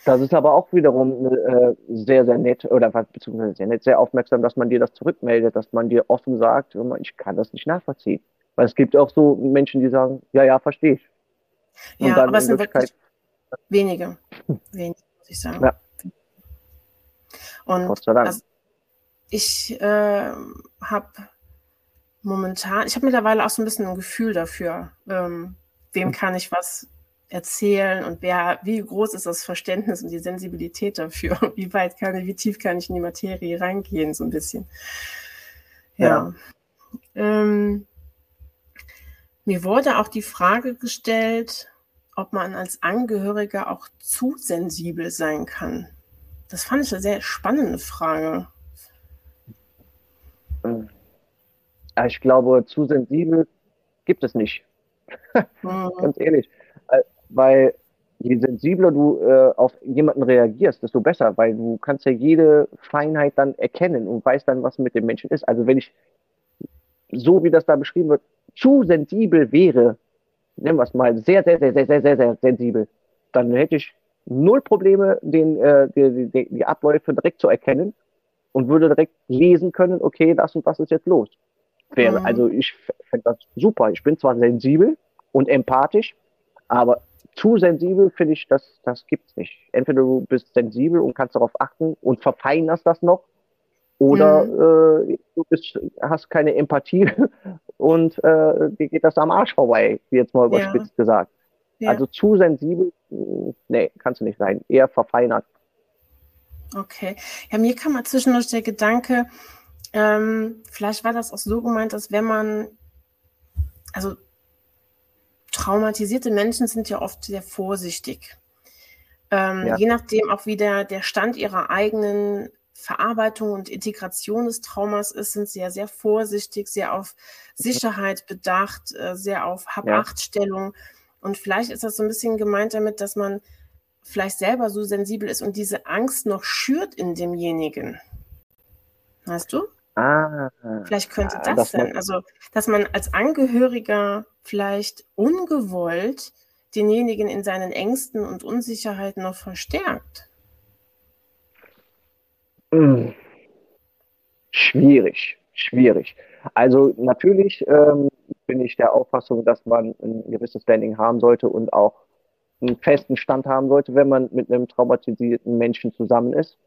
Speaker 2: Das ist aber auch wiederum äh, sehr, sehr nett oder beziehungsweise sehr nett, sehr aufmerksam, dass man dir das zurückmeldet, dass man dir offen sagt, ich kann das nicht nachvollziehen. Weil es gibt auch so Menschen, die sagen, ja, ja, verstehe ich. Und
Speaker 1: Ja, aber es
Speaker 2: in
Speaker 1: sind wirklich wenige. Wenige, muss ich sagen.
Speaker 2: Ja.
Speaker 1: Und
Speaker 2: Gott sei Dank.
Speaker 1: das, ich äh, habe momentan, ich habe mittlerweile auch so ein bisschen ein Gefühl dafür, ähm, wem
Speaker 2: Hm.
Speaker 1: kann ich was erzählen und wer, wie groß ist das Verständnis und die Sensibilität dafür? Wie weit kann ich, wie tief kann ich in die Materie reingehen, so ein bisschen. Ja. Ähm, mir wurde auch die Frage gestellt, ob man als Angehöriger auch zu sensibel sein kann. Das fand ich eine sehr spannende Frage.
Speaker 2: Ja, ich glaube, zu sensibel gibt es nicht.
Speaker 1: Hm,
Speaker 2: Ganz ehrlich. Weil je sensibler du äh, auf jemanden reagierst, desto besser, weil du kannst ja jede Feinheit dann erkennen und weißt dann, was mit dem Menschen ist. Also wenn ich, so wie das da beschrieben wird, zu sensibel wäre, nennen wir es mal, sehr, sehr, sehr, sehr, sehr, sehr, sehr sensibel, dann hätte ich null Probleme, den, äh, die, die, die Abläufe direkt zu erkennen und würde direkt lesen können, okay, das und das ist jetzt los. Wäre,
Speaker 1: Mhm.
Speaker 2: Also ich finde das super. Ich bin zwar sensibel und empathisch, aber zu sensibel finde ich, das, das gibt's nicht. Entweder du bist sensibel und kannst darauf achten und verfeinerst das noch, oder äh, du bist, hast keine Empathie und äh, dir geht das am Arsch vorbei, wie jetzt mal
Speaker 1: Ja.
Speaker 2: überspitzt gesagt.
Speaker 1: Ja.
Speaker 2: Also zu sensibel, mh, nee, kannst du nicht sein. Eher verfeinert.
Speaker 1: Okay. Ja, mir kam mal zwischendurch der Gedanke, ähm, vielleicht war das auch so gemeint, dass wenn man, also traumatisierte Menschen sind ja oft sehr vorsichtig. Ähm,
Speaker 2: Ja.
Speaker 1: Je nachdem auch wie der, der Stand ihrer eigenen Verarbeitung und Integration des Traumas ist, sind sie ja sehr vorsichtig, sehr auf Sicherheit bedacht, äh, sehr auf Hab-Acht-Stellung. Und vielleicht ist das so ein bisschen gemeint damit, dass man vielleicht selber so sensibel ist und diese Angst noch schürt in demjenigen. Weißt du?
Speaker 2: Ah,
Speaker 1: Vielleicht könnte
Speaker 2: Ah,
Speaker 1: das sein. Also, dass man als Angehöriger vielleicht ungewollt denjenigen in seinen Ängsten und Unsicherheiten noch verstärkt.
Speaker 2: mh. schwierig, schwierig. Also natürlich ähm, bin ich der Auffassung, dass man ein gewisses Standing haben sollte und auch einen festen Stand haben sollte, wenn man mit einem traumatisierten Menschen zusammen ist.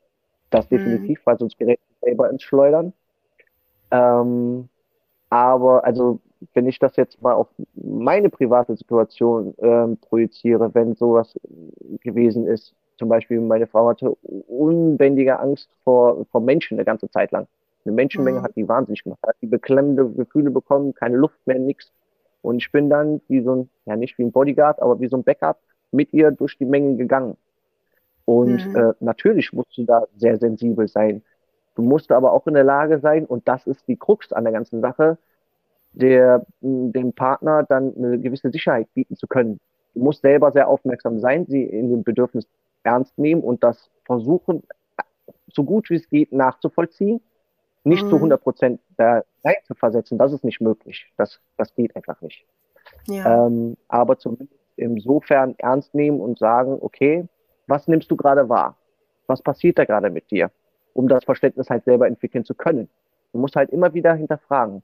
Speaker 2: Das
Speaker 1: Mhm.
Speaker 2: definitiv, weil sonst gerät man selber ins Schleudern. Ähm, aber also, wenn ich das jetzt mal auf meine private Situation ähm, projiziere, wenn sowas gewesen ist, zum Beispiel meine Frau hatte unbändige Angst vor, vor Menschen eine ganze Zeit lang. Eine Menschenmenge
Speaker 1: Mhm.
Speaker 2: hat die wahnsinnig gemacht, hat die beklemmende Gefühle bekommen, keine Luft mehr, nix. Und ich bin dann wie so ein, ja nicht wie ein Bodyguard, aber wie so ein Backup mit ihr durch die Mengen gegangen. Und
Speaker 1: Mhm.
Speaker 2: äh, natürlich musst du da sehr sensibel sein. Du musst aber auch in der Lage sein, und das ist die Krux an der ganzen Sache, der, dem Partner dann eine gewisse Sicherheit bieten zu können. Du musst selber sehr aufmerksam sein, sie in dem Bedürfnis ernst nehmen und das versuchen, so gut wie es geht, nachzuvollziehen. Nicht zu
Speaker 1: Mhm.
Speaker 2: 100 Prozent da rein zu versetzen, das ist nicht möglich. Das, das geht einfach nicht.
Speaker 1: Ja.
Speaker 2: Ähm, aber zumindest insofern ernst nehmen und sagen, okay, was nimmst du gerade wahr? Was passiert da gerade mit dir? Um das Verständnis halt selber entwickeln zu können. Du musst halt immer wieder hinterfragen,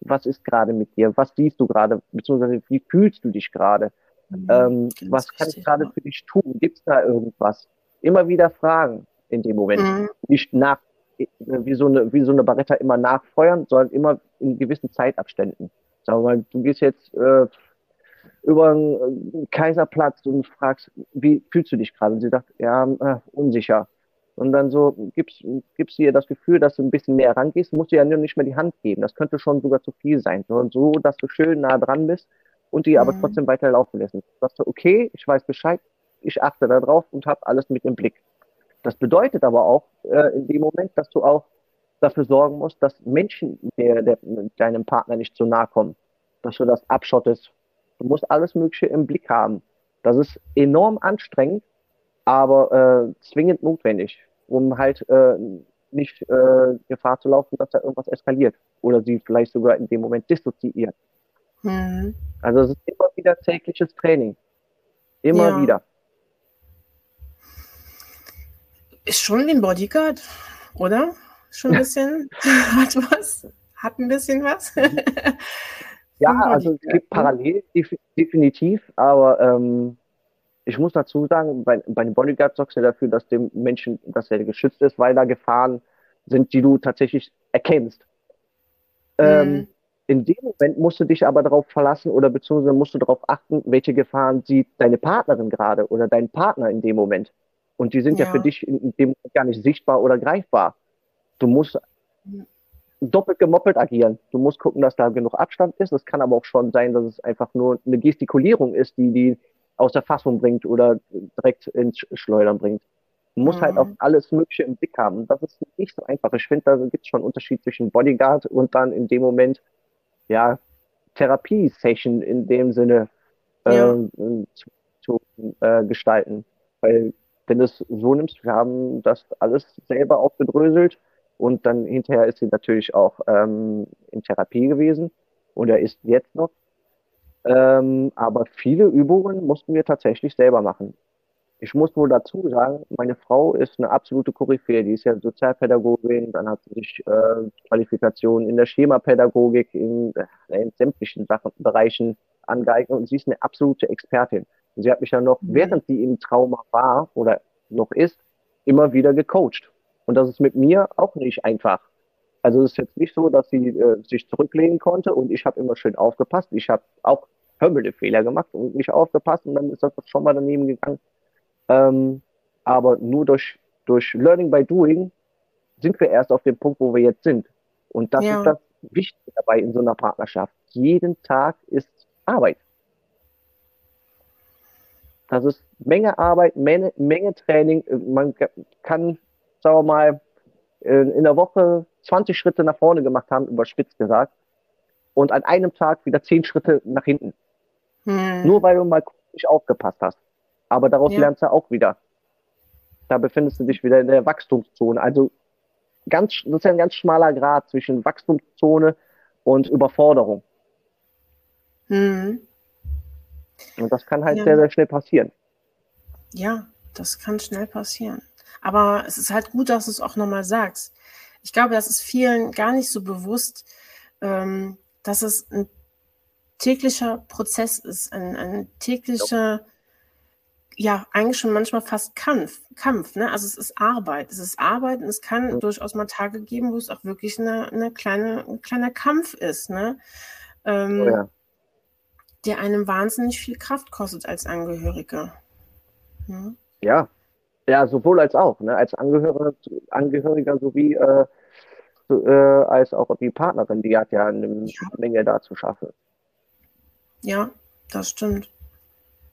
Speaker 2: was ist gerade mit dir? Was siehst du gerade? Beziehungsweise wie fühlst du dich gerade?
Speaker 1: Mhm.
Speaker 2: Ähm, was kann ich gerade für dich tun? Gibt es da irgendwas? Immer wieder fragen in dem Moment.
Speaker 1: Mhm.
Speaker 2: Nicht nach, wie so eine, wie so eine Barretta immer nachfeuern, sondern immer in gewissen Zeitabständen. Sagen wir mal, du gehst jetzt äh, über einen äh, Kaiserplatz und fragst, wie fühlst du dich gerade? Und sie sagt, ja, äh, unsicher. Und dann so gibst, gibst du ihr das Gefühl, dass du ein bisschen näher rangehst, musst du ja nur nicht mehr die Hand geben. Das könnte schon sogar zu viel sein. Sondern so, dass du schön nah dran bist und die aber
Speaker 1: Mhm.
Speaker 2: trotzdem weiter laufen lassen. Sagst du, okay, ich weiß Bescheid, ich achte darauf und habe alles mit im Blick. Das bedeutet aber auch äh, in dem Moment, dass du auch dafür sorgen musst, dass Menschen der, der, deinem Partner nicht zu nahe kommen, dass du das abschottest. Du musst alles Mögliche im Blick haben. Das ist enorm anstrengend, aber äh, zwingend notwendig, um halt äh, nicht äh, Gefahr zu laufen, dass da irgendwas eskaliert oder sie vielleicht sogar in dem Moment dissoziiert.
Speaker 1: Mhm.
Speaker 2: Also es ist immer wieder tägliches Training. Immer
Speaker 1: Ja.
Speaker 2: wieder.
Speaker 1: Ist schon wie ein Bodyguard, oder? Schon ein bisschen, hat was, hat ein bisschen was.
Speaker 2: Ja,
Speaker 1: Ein
Speaker 2: also es gibt
Speaker 1: ne?
Speaker 2: parallel def- definitiv, aber ähm, ich muss dazu sagen, bei, bei den Bodyguards sorgst du dafür, dass dem Menschen, dass er geschützt ist, weil da Gefahren sind, die du tatsächlich erkennst. Ähm,
Speaker 1: Mhm.
Speaker 2: in dem Moment musst du dich aber darauf verlassen oder beziehungsweise musst du darauf achten, welche Gefahren sieht deine Partnerin gerade oder dein Partner in dem Moment. Und die sind ja,
Speaker 1: Ja.
Speaker 2: für dich in, dem Moment gar nicht sichtbar oder greifbar. Du musst
Speaker 1: Mhm.
Speaker 2: doppelt gemoppelt agieren. Du musst gucken, dass da genug Abstand ist. Es kann aber auch schon sein, dass es einfach nur eine Gestikulierung ist, die die aus der Fassung bringt oder direkt ins Sch- Schleudern bringt. Du musst halt
Speaker 1: Mhm.
Speaker 2: auch alles Mögliche im Blick haben. Das ist nicht so einfach. Ich finde, da gibt es schon einen Unterschied zwischen Bodyguard und dann in dem Moment, ja, Therapie-Session in dem Sinne
Speaker 1: Ja.
Speaker 2: ähm, zu zu äh, gestalten. Weil, wenn du es so nimmst, wir haben das alles selber aufgedröselt und dann hinterher ist sie natürlich auch ähm, in Therapie gewesen und er ist jetzt noch. Ähm, aber viele Übungen mussten wir tatsächlich selber machen. Ich muss wohl dazu sagen, meine Frau ist eine absolute Koryphäe. Die ist ja Sozialpädagogin, dann hat sie sich äh, Qualifikationen in der Schemapädagogik, in, äh, in sämtlichen Sachen, Bereichen angeeignet und sie ist eine absolute Expertin. Und sie hat mich ja noch, mhm. während sie im Trauma war oder noch ist, immer wieder gecoacht. Und das ist mit mir auch nicht einfach. Also es ist jetzt nicht so, dass sie äh, sich zurücklehnen konnte und ich habe immer schön aufgepasst. Ich habe auch hörbelde Fehler gemacht und nicht aufgepasst und dann ist das schon mal daneben gegangen. Ähm, aber nur durch, durch Learning by Doing sind wir erst auf dem Punkt, wo wir jetzt sind. Und das ja. ist das Wichtige dabei in so einer Partnerschaft. Jeden Tag ist Arbeit. Das ist Menge Arbeit, Menge, Menge Training. Man kann, sagen wir mal, in der Woche 20 Schritte nach vorne gemacht haben, überspitzt gesagt, und an einem Tag wieder 10 Schritte nach hinten. Hm. Nur weil du mal nicht aufgepasst hast. Aber daraus ja. lernst du auch wieder. Da befindest du dich wieder in der Wachstumszone. Also ganz, das ist ein ganz schmaler Grad zwischen Wachstumszone und Überforderung. Hm. Und das kann halt ja. sehr, sehr schnell passieren.
Speaker 1: Ja, das kann schnell passieren. Aber es ist halt gut, dass du es auch nochmal sagst. Ich glaube, das ist vielen gar nicht so bewusst, ähm, dass es ein täglicher Prozess ist, ein, ein täglicher, ja, eigentlich schon manchmal fast Kampf. Kampf ne? Also es ist Arbeit. Es ist Arbeit und es kann durchaus mal Tage geben, wo es auch wirklich eine, eine kleine, ein kleiner Kampf ist. Ne? Ähm, oh ja der einem wahnsinnig viel Kraft kostet als Angehöriger.
Speaker 2: Ja, ja, ja sowohl als auch, ne? als Angehöriger, Angehöriger sowie äh, so, äh, als auch die Partnerin, die hat ja eine ja. Menge da zu schaffen.
Speaker 1: Ja, das stimmt.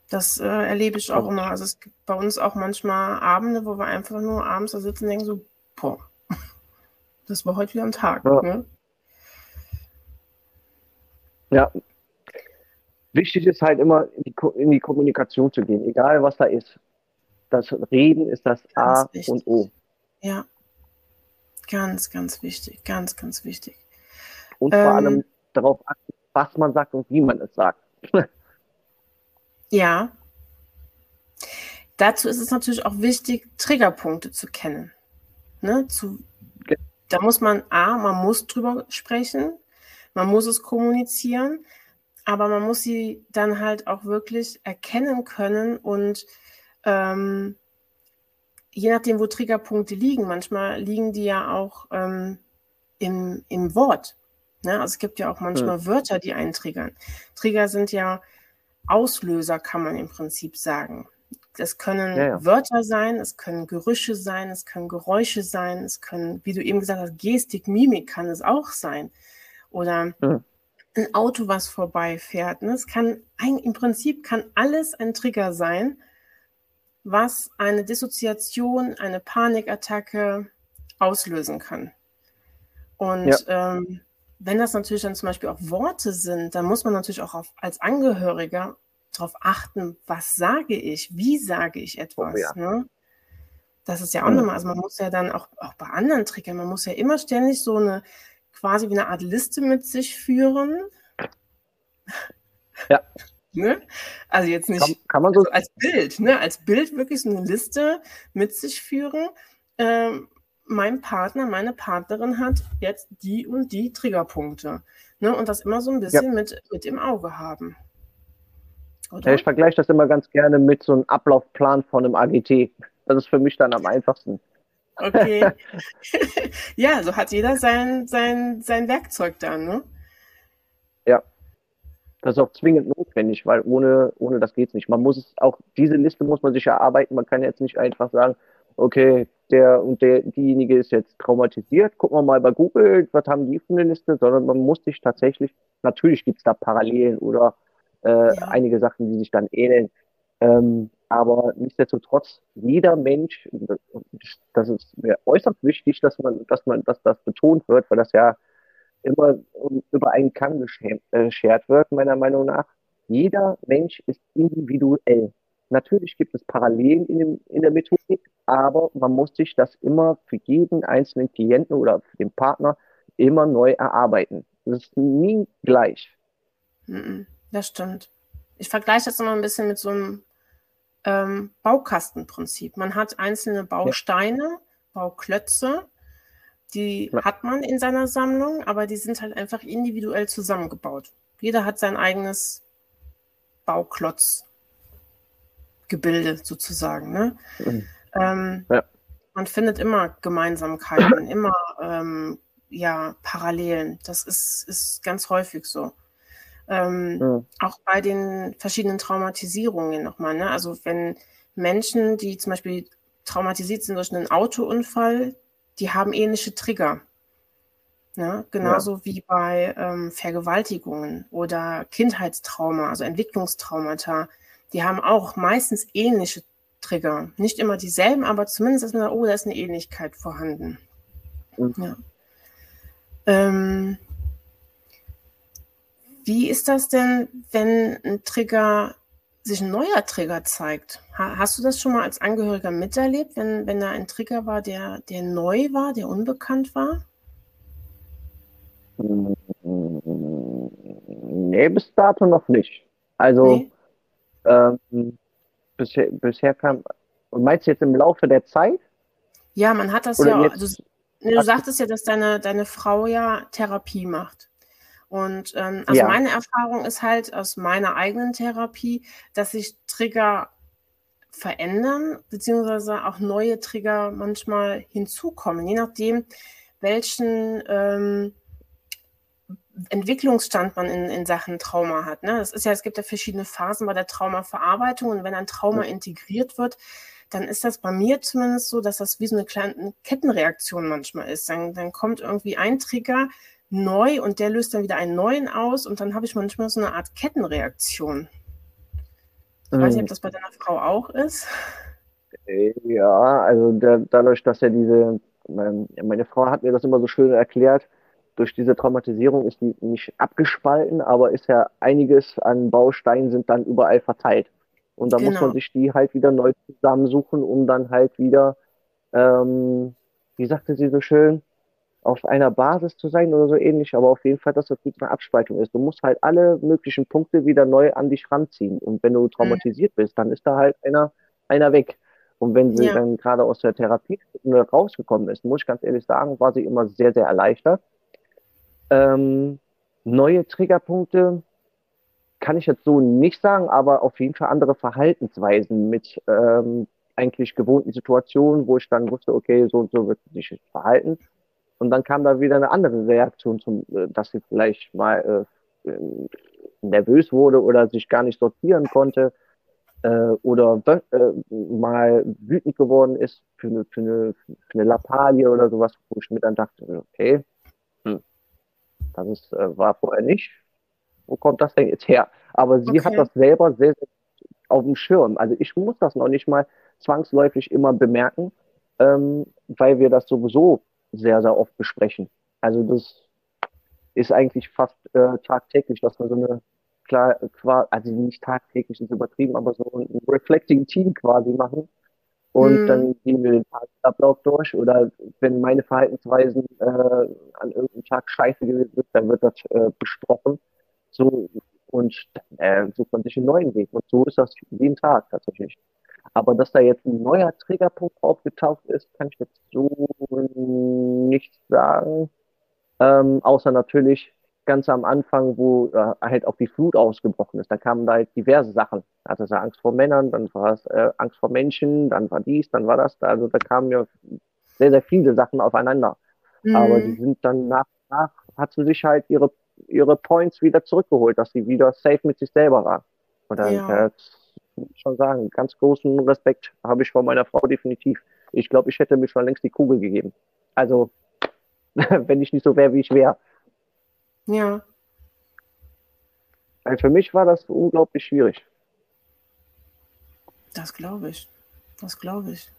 Speaker 1: Das äh, erlebe ich auch immer. Also es gibt bei uns auch manchmal Abende, wo wir einfach nur abends da sitzen und denken so, boah, das war heute wieder ein Tag. Ja. Ne?
Speaker 2: Ja, Wichtig ist halt immer in die, in die Kommunikation zu gehen, egal was da ist. Das Reden ist das ganz A wichtig. und O.
Speaker 1: Ja. Ganz, ganz wichtig. Ganz, ganz wichtig.
Speaker 2: Und ähm, vor allem darauf achten, was man sagt und wie man es sagt.
Speaker 1: ja. Dazu ist es natürlich auch wichtig, Triggerpunkte zu kennen. Ne? Zu, da muss man, A, man muss drüber sprechen, man muss es kommunizieren, aber man muss sie dann halt auch wirklich erkennen können und ähm, je nachdem, wo Triggerpunkte liegen, manchmal liegen die ja auch ähm, im, im Wort. Ne? Also es gibt ja auch manchmal hm. Wörter, die einen triggern. Trigger sind ja Auslöser, kann man im Prinzip sagen. Das können ja, ja. Wörter sein, es können Gerüche sein, es können Geräusche sein, es können, wie du eben gesagt hast, Gestik, Mimik kann es auch sein. Oder hm ein Auto, was vorbeifährt. Ne? Es kann ein, im Prinzip kann alles ein Trigger sein, was eine Dissoziation, eine Panikattacke auslösen kann. Und ja. ähm, wenn das natürlich dann zum Beispiel auch Worte sind, dann muss man natürlich auch auf, als Angehöriger darauf achten, was sage ich, wie sage ich etwas. Oh, ja. ne? Das ist ja auch mhm. nochmal, also man muss ja dann auch, auch bei anderen Triggern, man muss ja immer ständig so eine quasi wie eine Art Liste mit sich führen.
Speaker 2: Ja.
Speaker 1: Ne? Also jetzt nicht
Speaker 2: kann, kann man so
Speaker 1: also als Bild, ne? als Bild wirklich so eine Liste mit sich führen. Ähm, mein Partner, meine Partnerin hat jetzt die und die Triggerpunkte. Ne? Und das immer so ein bisschen ja. mit, mit im Auge haben.
Speaker 2: Ja, ich vergleiche das immer ganz gerne mit so einem Ablaufplan von einem AGT. Das ist für mich dann am einfachsten.
Speaker 1: Okay. ja, so hat jeder sein, sein, sein Werkzeug dann, ne?
Speaker 2: Das ist auch zwingend notwendig, weil ohne, ohne das geht es nicht. Man muss es auch, diese Liste muss man sich erarbeiten. Man kann jetzt nicht einfach sagen, okay, der und der, diejenige ist jetzt traumatisiert, gucken wir mal bei Google, was haben die für eine Liste, sondern man muss sich tatsächlich, natürlich gibt es da Parallelen oder äh, ja. einige Sachen, die sich dann ähneln. Ähm, aber nichtsdestotrotz, jeder Mensch, das ist mir äußerst wichtig, dass man, dass man, dass das betont wird, weil das ja immer über einen Kamm geschert wird, meiner Meinung nach. Jeder Mensch ist individuell. Natürlich gibt es Parallelen in, dem, in der Methodik, aber man muss sich das immer für jeden einzelnen Klienten oder für den Partner immer neu erarbeiten. Das ist nie gleich.
Speaker 1: Das stimmt. Ich vergleiche das immer ein bisschen mit so einem ähm, Baukastenprinzip. Man hat einzelne Bausteine, ja. Bauklötze, die hat man in seiner Sammlung, aber die sind halt einfach individuell zusammengebaut. Jeder hat sein eigenes Bauklotzgebilde sozusagen. Ne? Mhm. Ähm, ja. Man findet immer Gemeinsamkeiten, immer ähm, ja, Parallelen. Das ist, ist ganz häufig so. Ähm, ja. Auch bei den verschiedenen Traumatisierungen nochmal. Ne? Also wenn Menschen, die zum Beispiel traumatisiert sind durch einen Autounfall, die haben ähnliche Trigger. Ne? Genauso ja. wie bei ähm, Vergewaltigungen oder Kindheitstrauma, also Entwicklungstraumata. Die haben auch meistens ähnliche Trigger. Nicht immer dieselben, aber zumindest ist man oh, da ist eine Ähnlichkeit vorhanden. Mhm. Ja. Ähm, wie ist das denn, wenn ein Trigger sich ein neuer Trigger zeigt? hast du das schon mal als Angehöriger miterlebt, wenn, wenn da ein Trigger war, der, der neu war, der unbekannt war?
Speaker 2: Nee, bis dato noch nicht. Also nee. ähm, bisher, bisher kam. Meinst du jetzt im Laufe der Zeit?
Speaker 1: Ja, man hat das Oder ja. Jetzt, du, du sagtest ja, dass deine, deine Frau ja Therapie macht. Und ähm, also ja. meine Erfahrung ist halt aus meiner eigenen Therapie, dass sich Trigger verändern, beziehungsweise auch neue Trigger manchmal hinzukommen, je nachdem, welchen ähm, Entwicklungsstand man in, in Sachen Trauma hat. Ne? Das ist ja, es gibt ja verschiedene Phasen bei der Traumaverarbeitung und wenn ein Trauma ja. integriert wird, dann ist das bei mir zumindest so, dass das wie so eine kleine Kettenreaktion manchmal ist. Dann, dann kommt irgendwie ein Trigger neu und der löst dann wieder einen neuen aus und dann habe ich manchmal so eine Art Kettenreaktion. Ich weiß nicht, ob das bei deiner Frau auch ist.
Speaker 2: Äh, ja, also der, dadurch, dass ja diese, meine, meine Frau hat mir das immer so schön erklärt, durch diese Traumatisierung ist die nicht abgespalten, aber ist ja einiges an Bausteinen sind dann überall verteilt. Und da genau. muss man sich die halt wieder neu zusammensuchen, um dann halt wieder, ähm, wie sagte sie so schön, auf einer Basis zu sein oder so ähnlich, aber auf jeden Fall, dass das eine Abspaltung ist. Du musst halt alle möglichen Punkte wieder neu an dich ranziehen. Und wenn du mhm. traumatisiert mhm. bist, dann ist da halt einer, einer weg. Und wenn sie ja. dann gerade aus der Therapie rausgekommen ist, muss ich ganz ehrlich sagen, war sie immer sehr, sehr erleichtert, ähm, neue Triggerpunkte kann ich jetzt so nicht sagen, aber auf jeden Fall andere Verhaltensweisen mit ähm, eigentlich gewohnten Situationen, wo ich dann wusste, okay, so und so wird sie sich verhalten. Und dann kam da wieder eine andere Reaktion, zum, äh, dass sie vielleicht mal äh, nervös wurde oder sich gar nicht sortieren konnte äh, oder äh, mal wütend geworden ist für eine, für, eine, für eine Lappalie oder sowas, wo ich mir dann dachte, okay, das ist, äh, war vorher nicht. Wo kommt das denn jetzt her? Aber sie okay. hat das selber sehr, sehr auf dem Schirm. Also ich muss das noch nicht mal zwangsläufig immer bemerken, ähm, weil wir das sowieso sehr, sehr oft besprechen. Also das ist eigentlich fast äh, tagtäglich, dass wir so eine klar, also nicht tagtäglich ist übertrieben, aber so ein Reflecting Team quasi machen, und mhm. dann gehen wir den Tagesablauf durch. Oder wenn meine Verhaltensweisen äh, an irgendeinem Tag scheiße gewesen sind, dann wird das äh, besprochen. So, und äh, sucht man sich einen neuen Weg. Und so ist das jeden Tag tatsächlich. Aber dass da jetzt ein neuer Triggerpunkt aufgetaucht ist, kann ich jetzt so nicht sagen. Ähm, außer natürlich, ganz am Anfang, wo äh, halt auch die Flut ausgebrochen ist, da kamen da halt diverse Sachen. Also es war Angst vor Männern, dann war es äh, Angst vor Menschen, dann war dies, dann war das. Also da kamen ja sehr, sehr viele Sachen aufeinander. Mhm. Aber die sind dann nach und nach, hat sie sich halt ihre, ihre Points wieder zurückgeholt, dass sie wieder safe mit sich selber war. Und dann ja. ich schon sagen, ganz großen Respekt habe ich vor meiner Frau definitiv. Ich glaube, ich hätte mir schon längst die Kugel gegeben. Also, wenn ich nicht so wäre, wie ich wäre.
Speaker 1: Ja.
Speaker 2: Also für mich war das unglaublich schwierig.
Speaker 1: Das glaube ich. Das glaube ich.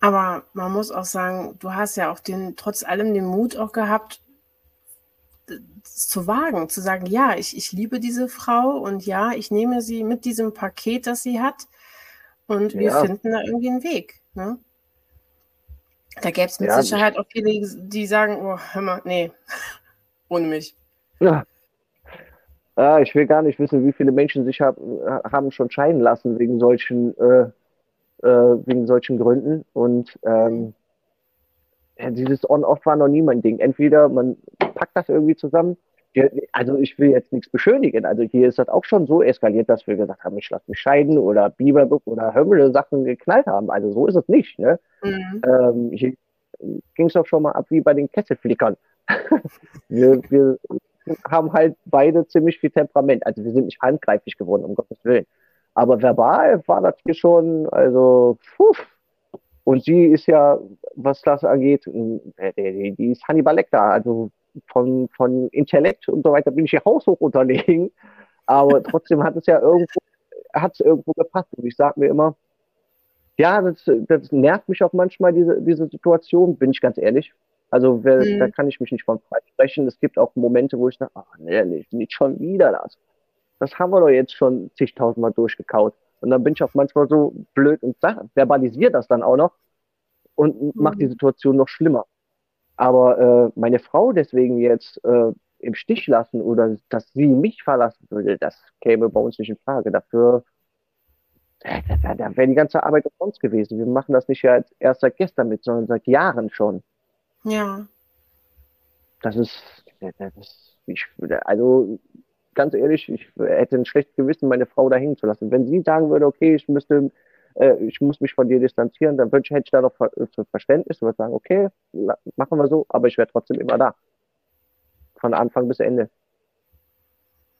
Speaker 1: Aber man muss auch sagen, du hast ja auch den, trotz allem den Mut auch gehabt, zu wagen, zu sagen, ja, ich, ich liebe diese Frau und ja, ich nehme sie mit diesem Paket, das sie hat und wir
Speaker 2: Ja.
Speaker 1: finden da irgendwie einen Weg. Ne? Da gäbe es mit
Speaker 2: Ja,
Speaker 1: Sicherheit auch viele, die sagen, oh, hör mal, nee, ohne mich.
Speaker 2: Ja. Ah, ich will gar nicht wissen, wie viele Menschen sich hab, haben schon scheiden lassen wegen solchen, äh, äh, wegen solchen Gründen. Und ähm, dieses On-Off war noch nie mein Ding. Entweder man packt das irgendwie zusammen. Also ich will jetzt nichts beschönigen. Also hier ist das auch schon so eskaliert, dass wir gesagt haben, ich lasse mich scheiden oder Biberbuch oder Hömmele Sachen geknallt haben. Also so ist es nicht. Ne?
Speaker 1: Mhm.
Speaker 2: Ähm, hier ging es doch schon mal ab wie bei den Kesselflickern. wir, wir haben halt beide ziemlich viel Temperament. Also wir sind nicht handgreiflich geworden, um Gottes Willen. Aber verbal war das hier schon, also, puh. Und sie ist ja, was das angeht, äh, die, die ist Hannibal Lecter. Also von, von Intellekt und so weiter bin ich hier haushoch unterlegen. Aber trotzdem hat es ja irgendwo, hat es irgendwo gepasst. Und ich sage mir immer, ja, das, das nervt mich auch manchmal, diese, diese Situation, bin ich ganz ehrlich. Also wer,
Speaker 1: Mhm.
Speaker 2: da kann ich mich nicht von freisprechen. Es gibt auch Momente, wo ich sage, ach nee, nicht, nicht schon wieder das. Das haben wir doch jetzt schon zigtausendmal durchgekaut. Und dann bin ich auch manchmal so blöd und sag, verbalisiere das dann auch noch und mache die
Speaker 1: Mhm.
Speaker 2: Situation noch schlimmer. Aber äh, meine Frau deswegen jetzt äh, im Stich lassen oder dass sie mich verlassen würde, das käme bei uns nicht in Frage. Dafür da, da, da wäre die ganze Arbeit umsonst gewesen. Wir machen das nicht ja erst seit gestern mit, sondern seit Jahren schon.
Speaker 1: Ja.
Speaker 2: Das ist, das ist ich, also ganz ehrlich, ich hätte ein schlechtes Gewissen, meine Frau da hängen zu lassen. Wenn sie sagen würde, okay, ich müsste, äh, ich muss mich von dir distanzieren, dann ich, hätte ich da noch Ver für Verständnis und würde sagen, okay, machen wir so, aber ich wäre trotzdem immer da. Von Anfang bis Ende.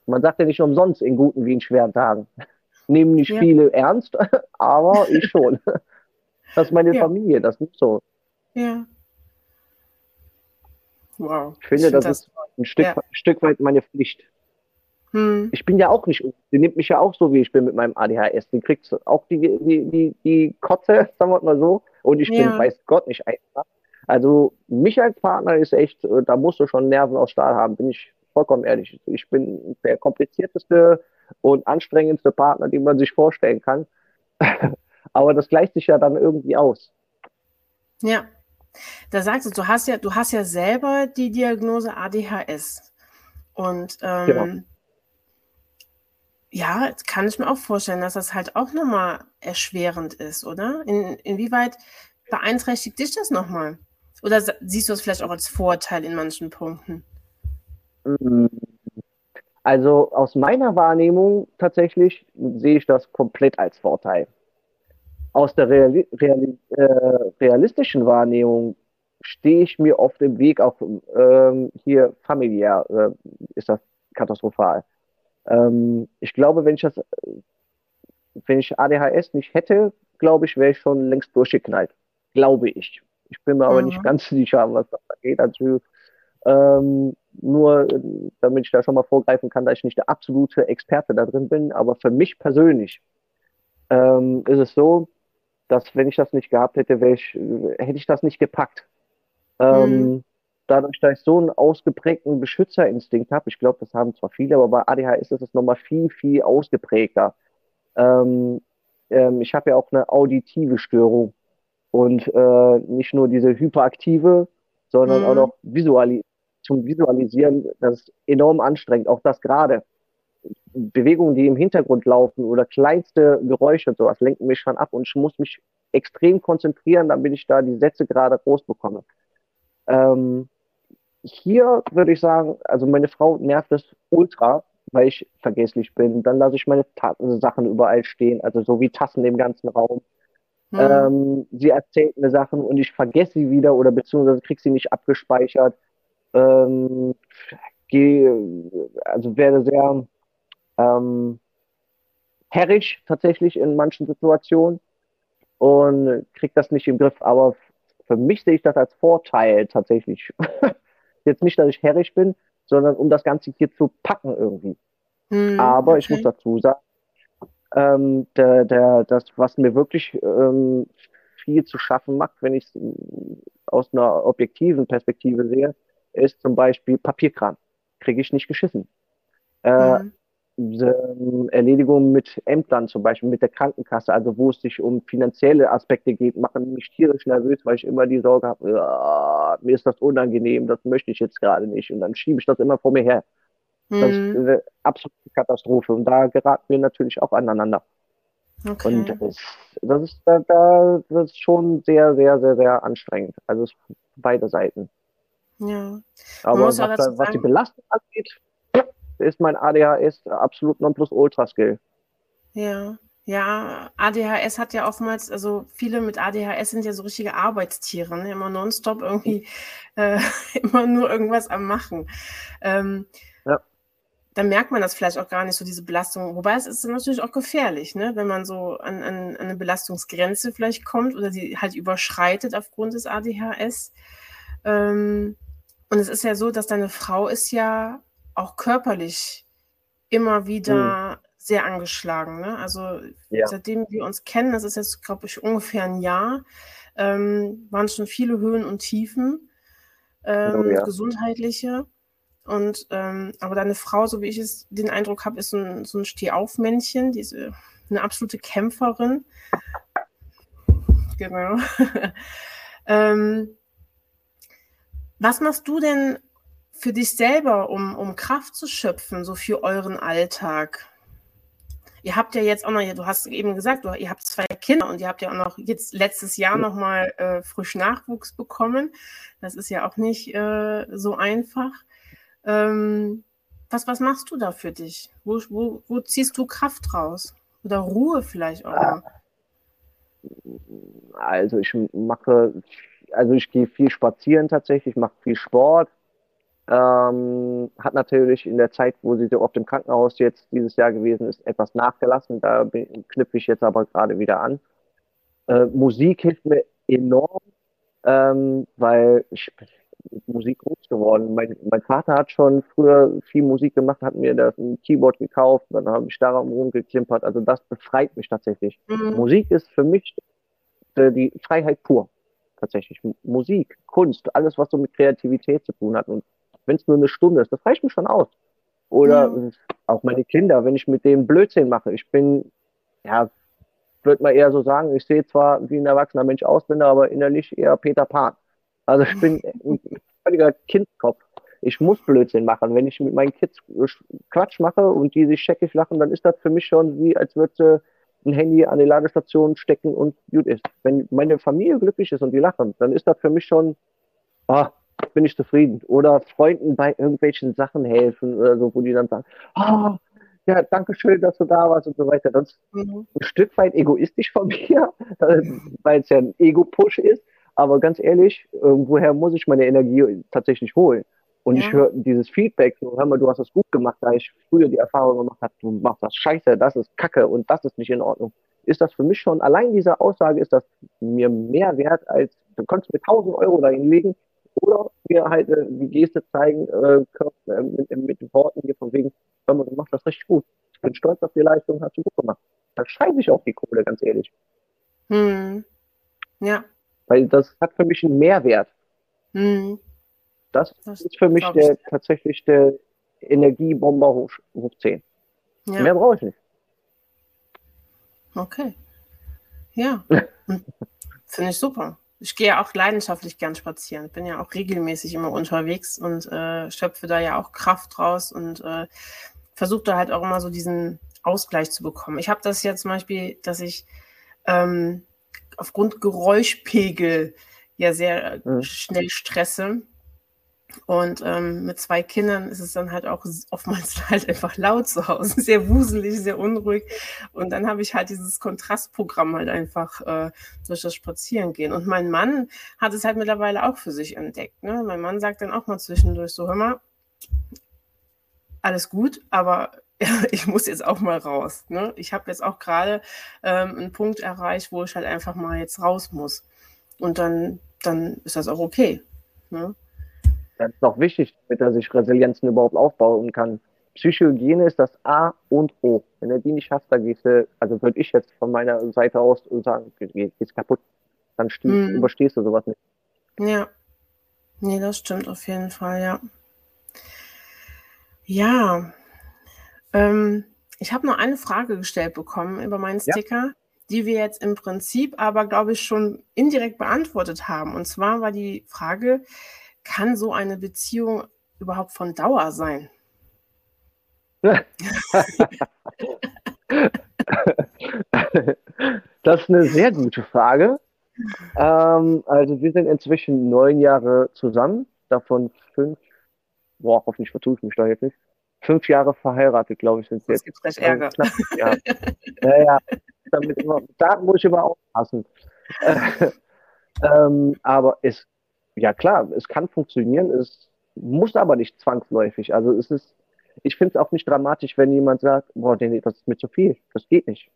Speaker 2: Man sagt ja nicht umsonst in guten wie in schweren Tagen. Nehmen nicht
Speaker 1: Ja.
Speaker 2: viele ernst, aber ich schon. Das ist meine
Speaker 1: Ja.
Speaker 2: Familie, das ist so.
Speaker 1: Ja. Wow.
Speaker 2: Ich finde,
Speaker 1: find
Speaker 2: das ist ein Stück,
Speaker 1: ja.
Speaker 2: Stück weit meine Pflicht.
Speaker 1: Hm.
Speaker 2: Ich bin ja auch nicht, die nimmt mich ja auch so, wie ich bin mit meinem ADHS. Die kriegt auch die, die, die, die Kotze, sagen wir mal so. Und ich
Speaker 1: Ja.
Speaker 2: bin, weiß Gott, nicht einfach. Also mich als Partner ist echt, äh, da musst du schon Nerven aus Stahl haben, bin ich vollkommen ehrlich. Ich bin der komplizierteste und anstrengendste Partner, den man sich vorstellen kann. Aber das gleicht sich ja dann irgendwie aus.
Speaker 1: Ja. Da sagst du, du hast ja, du hast ja selber die Diagnose ADHS. Und ähm,
Speaker 2: Genau.
Speaker 1: Ja, jetzt kann ich mir auch vorstellen, dass das halt auch nochmal erschwerend ist, oder? In, inwieweit beeinträchtigt dich das nochmal? Oder siehst du es vielleicht auch als Vorteil in manchen Punkten?
Speaker 2: Mm. Also aus meiner Wahrnehmung tatsächlich sehe ich das komplett als Vorteil. Aus der Reali Reali äh, realistischen Wahrnehmung stehe ich mir auf dem Weg, auch ähm, hier familiär äh, ist das katastrophal. Ähm, ich glaube, wenn ich das, wenn ich ADHS nicht hätte, glaube ich, wäre ich schon längst durchgeknallt. Glaube ich. Ich bin mir aber
Speaker 1: Mhm.
Speaker 2: nicht ganz sicher, was das angeht. Also ähm, nur, äh, damit ich da schon mal vorgreifen kann, dass ich nicht der absolute Experte da drin bin, aber für mich persönlich ähm, ist es so, dass wenn ich das nicht gehabt hätte, ich, hätte ich das nicht gepackt. Ähm, Dadurch, dass ich so einen ausgeprägten Beschützerinstinkt habe, ich glaube, das haben zwar viele, aber bei ADHS ist es nochmal viel, viel ausgeprägter. Ähm, ähm, ich habe ja auch eine auditive Störung und äh, nicht nur diese hyperaktive, sondern
Speaker 1: Mhm.
Speaker 2: auch noch visuali zum Visualisieren, das ist enorm anstrengend. Auch das gerade. Bewegungen, die im Hintergrund laufen oder kleinste Geräusche und sowas lenken mich schon ab und ich muss mich extrem konzentrieren, damit ich da die Sätze gerade groß bekomme. Ähm, hier würde ich sagen, also meine Frau nervt es ultra, weil ich vergesslich bin. Dann lasse ich meine Ta Sachen überall stehen, also so wie Tassen im ganzen Raum.
Speaker 1: Hm.
Speaker 2: Ähm, sie erzählt mir Sachen und ich vergesse sie wieder oder beziehungsweise kriege sie nicht abgespeichert. Ähm, gehe, also werde sehr ähm, herrisch tatsächlich in manchen Situationen und kriege das nicht im Griff. Aber für mich sehe ich das als Vorteil tatsächlich. Jetzt nicht, dass ich herrisch bin, sondern um das Ganze hier zu packen irgendwie.
Speaker 1: Hm,
Speaker 2: Aber ich
Speaker 1: okay.
Speaker 2: muss dazu sagen, ähm, der, der, das, was mir wirklich ähm, viel zu schaffen macht, wenn ich es aus einer objektiven Perspektive sehe, ist zum Beispiel Papierkram. kriege ich nicht geschissen. Äh,
Speaker 1: Mhm.
Speaker 2: Erledigungen mit Ämtern, zum Beispiel mit der Krankenkasse, also wo es sich um finanzielle Aspekte geht, machen mich tierisch nervös, weil ich immer die Sorge habe, "Ah, mir ist das unangenehm, das möchte ich jetzt gerade nicht. Und dann schiebe ich das immer vor mir her. Das ist
Speaker 1: Mhm.
Speaker 2: eine absolute Katastrophe. Und da geraten wir natürlich auch aneinander.
Speaker 1: Okay.
Speaker 2: Und das ist, das ist, da, da, das ist schon sehr, sehr, sehr, sehr anstrengend. Also beide Seiten.
Speaker 1: ja.
Speaker 2: Aber was, was die Belastung angeht, ist mein ADHS absolut Nonplusultra-Skill.
Speaker 1: Ja, ja, ADHS hat ja oftmals, also viele mit ADHS sind ja so richtige Arbeitstiere, ne? immer nonstop irgendwie, äh, immer nur irgendwas am Machen. Ähm,
Speaker 2: Ja.
Speaker 1: Dann merkt man das vielleicht auch gar nicht, so diese Belastung. Wobei es ist natürlich auch gefährlich, ne? wenn man so an, an, an eine Belastungsgrenze vielleicht kommt oder sie halt überschreitet aufgrund des ADHS. Ähm, und es ist ja so, dass deine Frau ist ja auch körperlich immer wieder sehr angeschlagen. Ne? Also
Speaker 2: Ja.
Speaker 1: seitdem wir uns kennen, das ist jetzt, glaube ich, ungefähr ein Jahr, ähm, waren schon viele Höhen und Tiefen, ähm,
Speaker 2: Oh ja.
Speaker 1: gesundheitliche. Und ähm, aber deine Frau, so wie ich es den Eindruck habe, ist so ein, so ein Stehaufmännchen, die ist äh, eine absolute Kämpferin. Genau. ähm, was machst du denn für dich selber, um, um Kraft zu schöpfen, so für euren Alltag? Ihr habt ja jetzt auch noch, du hast eben gesagt, ihr habt zwei Kinder und ihr habt ja auch noch jetzt letztes Jahr nochmal äh, frisch Nachwuchs bekommen. Das ist ja auch nicht äh, so einfach. Ähm, was, was machst du da für dich? Wo, wo, wo ziehst du Kraft raus? Oder Ruhe vielleicht auch?
Speaker 2: Also ich mache, also ich gehe viel spazieren tatsächlich, mache viel Sport. Ähm, hat natürlich in der Zeit, wo sie so oft im Krankenhaus jetzt dieses Jahr gewesen ist, etwas nachgelassen. Da knüpfe ich jetzt aber gerade wieder an. Äh, Musik hilft mir enorm, ähm, weil ich Musik groß geworden. Mein, mein Vater hat schon früher viel Musik gemacht, hat mir das ein Keyboard gekauft, dann habe ich daran rumgeklimpert. Also das befreit mich tatsächlich.
Speaker 1: Mhm.
Speaker 2: Musik ist für mich äh, die Freiheit pur. Tatsächlich. Musik, Kunst, alles, was so mit Kreativität zu tun hat. Und wenn es nur eine Stunde ist, das reicht mir schon aus. Oder
Speaker 1: Ja.
Speaker 2: äh, auch meine Kinder, wenn ich mit denen Blödsinn mache. Ich bin, ja, würde man eher so sagen, ich sehe zwar wie ein erwachsener Mensch aus, bin aber innerlich eher Peter Pan. Also ich bin ein völliger Kindskopf. Ich muss Blödsinn machen. Wenn ich mit meinen Kids Quatsch mache und die sich scheckig lachen, dann ist das für mich schon wie, als würde sie ein Handy an die Ladestation stecken und gut ist. Wenn meine Familie glücklich ist und die lachen, dann ist das für mich schon, ah, bin ich zufrieden. Oder Freunden bei irgendwelchen Sachen helfen oder so, wo die dann sagen, ah, ja, danke schön, dass du da warst und so weiter. Das ist
Speaker 1: Mhm.
Speaker 2: ein Stück weit egoistisch von mir, äh, weil es ja ein Ego-Push ist. Aber ganz ehrlich, äh, woher muss ich meine Energie tatsächlich holen? Und
Speaker 1: Ja.
Speaker 2: ich höre dieses Feedback, so, hör mal, du hast das gut gemacht, da ich früher die Erfahrung gemacht habe, du machst das scheiße, das ist kacke und das ist nicht in Ordnung. Ist das für mich schon, allein diese Aussage ist das mir mehr wert, als du kannst mir 1000 Euro dahin legen oder mir halt äh, die Geste zeigen, äh, Körper, äh, mit, mit den Worten hier von wegen, hör mal, du machst das richtig gut. Ich bin stolz auf die Leistung, hast du gut gemacht. Da scheiße ich auf die Kohle, ganz ehrlich.
Speaker 1: Mhm. Ja.
Speaker 2: Weil das hat für mich einen Mehrwert.
Speaker 1: Mhm.
Speaker 2: Das
Speaker 1: Das
Speaker 2: ist für mich der, tatsächlich der Energiebomber hoch, hoch 10.
Speaker 1: Ja.
Speaker 2: Mehr brauche ich nicht.
Speaker 1: Okay. Ja. Hm. Finde ich super. Ich gehe ja auch leidenschaftlich gern spazieren. Ich bin ja auch regelmäßig immer unterwegs und äh, schöpfe da ja auch Kraft raus und äh, versuche da halt auch immer so diesen Ausgleich zu bekommen. Ich habe das ja zum Beispiel, dass ich ähm, aufgrund Geräuschpegel ja sehr äh,
Speaker 2: Mhm.
Speaker 1: schnell stresse. Und ähm, mit zwei Kindern ist es dann halt auch oftmals halt einfach laut zu Hause, sehr wuselig, sehr unruhig. Und dann habe ich halt dieses Kontrastprogramm halt einfach äh, durch das Spazierengehen. Und mein Mann hat es halt mittlerweile auch für sich entdeckt. Ne? Mein Mann sagt dann auch mal zwischendurch so, hör mal, alles gut, aber ich muss jetzt auch mal raus. Ne? Ich habe jetzt auch gerade ähm, einen Punkt erreicht, wo ich halt einfach mal jetzt raus muss. Und dann, dann ist das auch okay. Ne?
Speaker 2: Das ist auch wichtig, damit er sich Resilienzen überhaupt aufbauen kann. Psychohygiene ist das A und O. Wenn du die nicht hast, dann gehst du, also würde ich jetzt von meiner Seite aus sagen, geh- gehst kaputt. Dann
Speaker 1: Mhm.
Speaker 2: überstehst du sowas nicht.
Speaker 1: Ja. Nee, das stimmt auf jeden Fall, ja. Ja, ähm, ich habe noch eine Frage gestellt bekommen über meinen
Speaker 2: Ja.
Speaker 1: Sticker, die wir jetzt im Prinzip aber, glaube ich, schon indirekt beantwortet haben. Und zwar war die Frage, kann so eine Beziehung überhaupt von Dauer sein?
Speaker 2: Das ist eine sehr gute Frage. Ähm, also wir sind inzwischen neun Jahre zusammen, davon fünf, boah, hoffentlich vertue ich mich da jetzt nicht. Fünf Jahre verheiratet, glaube ich, sind wir
Speaker 1: Jetzt
Speaker 2: jetzt.
Speaker 1: gibt
Speaker 2: Äh,
Speaker 1: Ärger.
Speaker 2: knapp, ja. Naja, damit immer, da muss ich immer aufpassen. Äh, ähm, aber es, ja klar, es kann funktionieren, es muss aber nicht zwangsläufig. Also es ist, ich finde es auch nicht dramatisch, wenn jemand sagt, boah, nee, das ist mir zu viel, das geht nicht.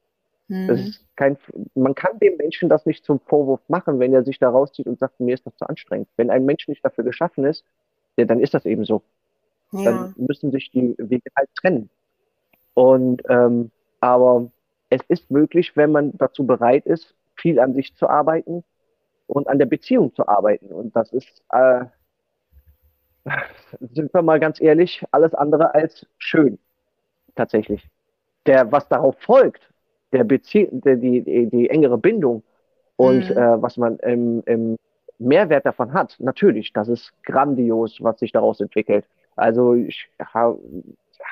Speaker 2: Das
Speaker 1: Hm.
Speaker 2: ist kein, man kann dem Menschen das nicht zum Vorwurf machen, wenn er sich da rauszieht und sagt, mir ist das zu anstrengend. Wenn ein Mensch nicht dafür geschaffen ist, ja, dann ist das eben so.
Speaker 1: Ja,
Speaker 2: Dann müssen sich die Wege halt trennen. Und ähm, aber es ist möglich, wenn man dazu bereit ist, viel an sich zu arbeiten und an der Beziehung zu arbeiten. Und das ist, äh, sind wir mal ganz ehrlich, alles andere als schön, tatsächlich. Der, was darauf folgt, der Bezie der, die, die, die engere Bindung und
Speaker 1: Mhm.
Speaker 2: äh, was man im, im Mehrwert davon hat, natürlich, das ist grandios, was sich daraus entwickelt. Also ich habe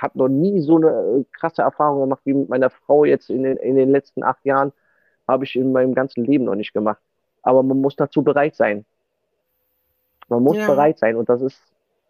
Speaker 2: hab noch nie so eine krasse Erfahrung gemacht wie mit meiner Frau jetzt in den, in den letzten acht Jahren, habe ich in meinem ganzen Leben noch nicht gemacht. Aber man muss dazu bereit sein. Man muss
Speaker 1: Ja.
Speaker 2: bereit sein und das ist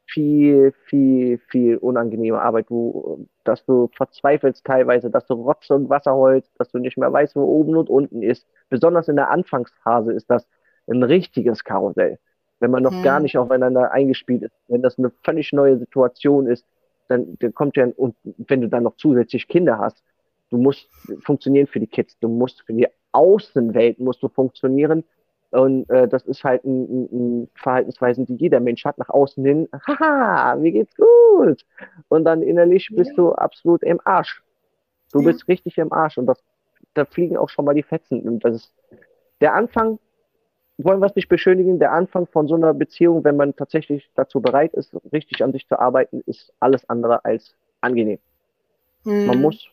Speaker 2: viel, viel, viel unangenehme Arbeit, wo, dass du verzweifelst teilweise, dass du Rotz und Wasser holst, dass du nicht mehr weißt, wo oben und unten ist. Besonders in der Anfangsphase ist das ein richtiges Karussell. Wenn man noch
Speaker 1: Hm.
Speaker 2: gar nicht aufeinander eingespielt ist, wenn das eine völlig neue Situation ist, dann, dann kommt ja, und wenn du dann noch zusätzlich Kinder hast, du musst funktionieren für die Kids, du musst für die Außenwelt musst du funktionieren. Und äh, das ist halt ein, ein, ein Verhaltensweisen, die jeder Mensch hat, nach außen hin, haha, mir geht's gut. Und dann innerlich bist
Speaker 1: Ja.
Speaker 2: du absolut im Arsch. Du
Speaker 1: Ja.
Speaker 2: bist richtig im Arsch und das, da fliegen auch schon mal die Fetzen. Und das ist der Anfang, wollen wir es nicht beschönigen, der Anfang von so einer Beziehung, wenn man tatsächlich dazu bereit ist, richtig an sich zu arbeiten, ist alles andere als angenehm. Man
Speaker 1: Hm.
Speaker 2: muss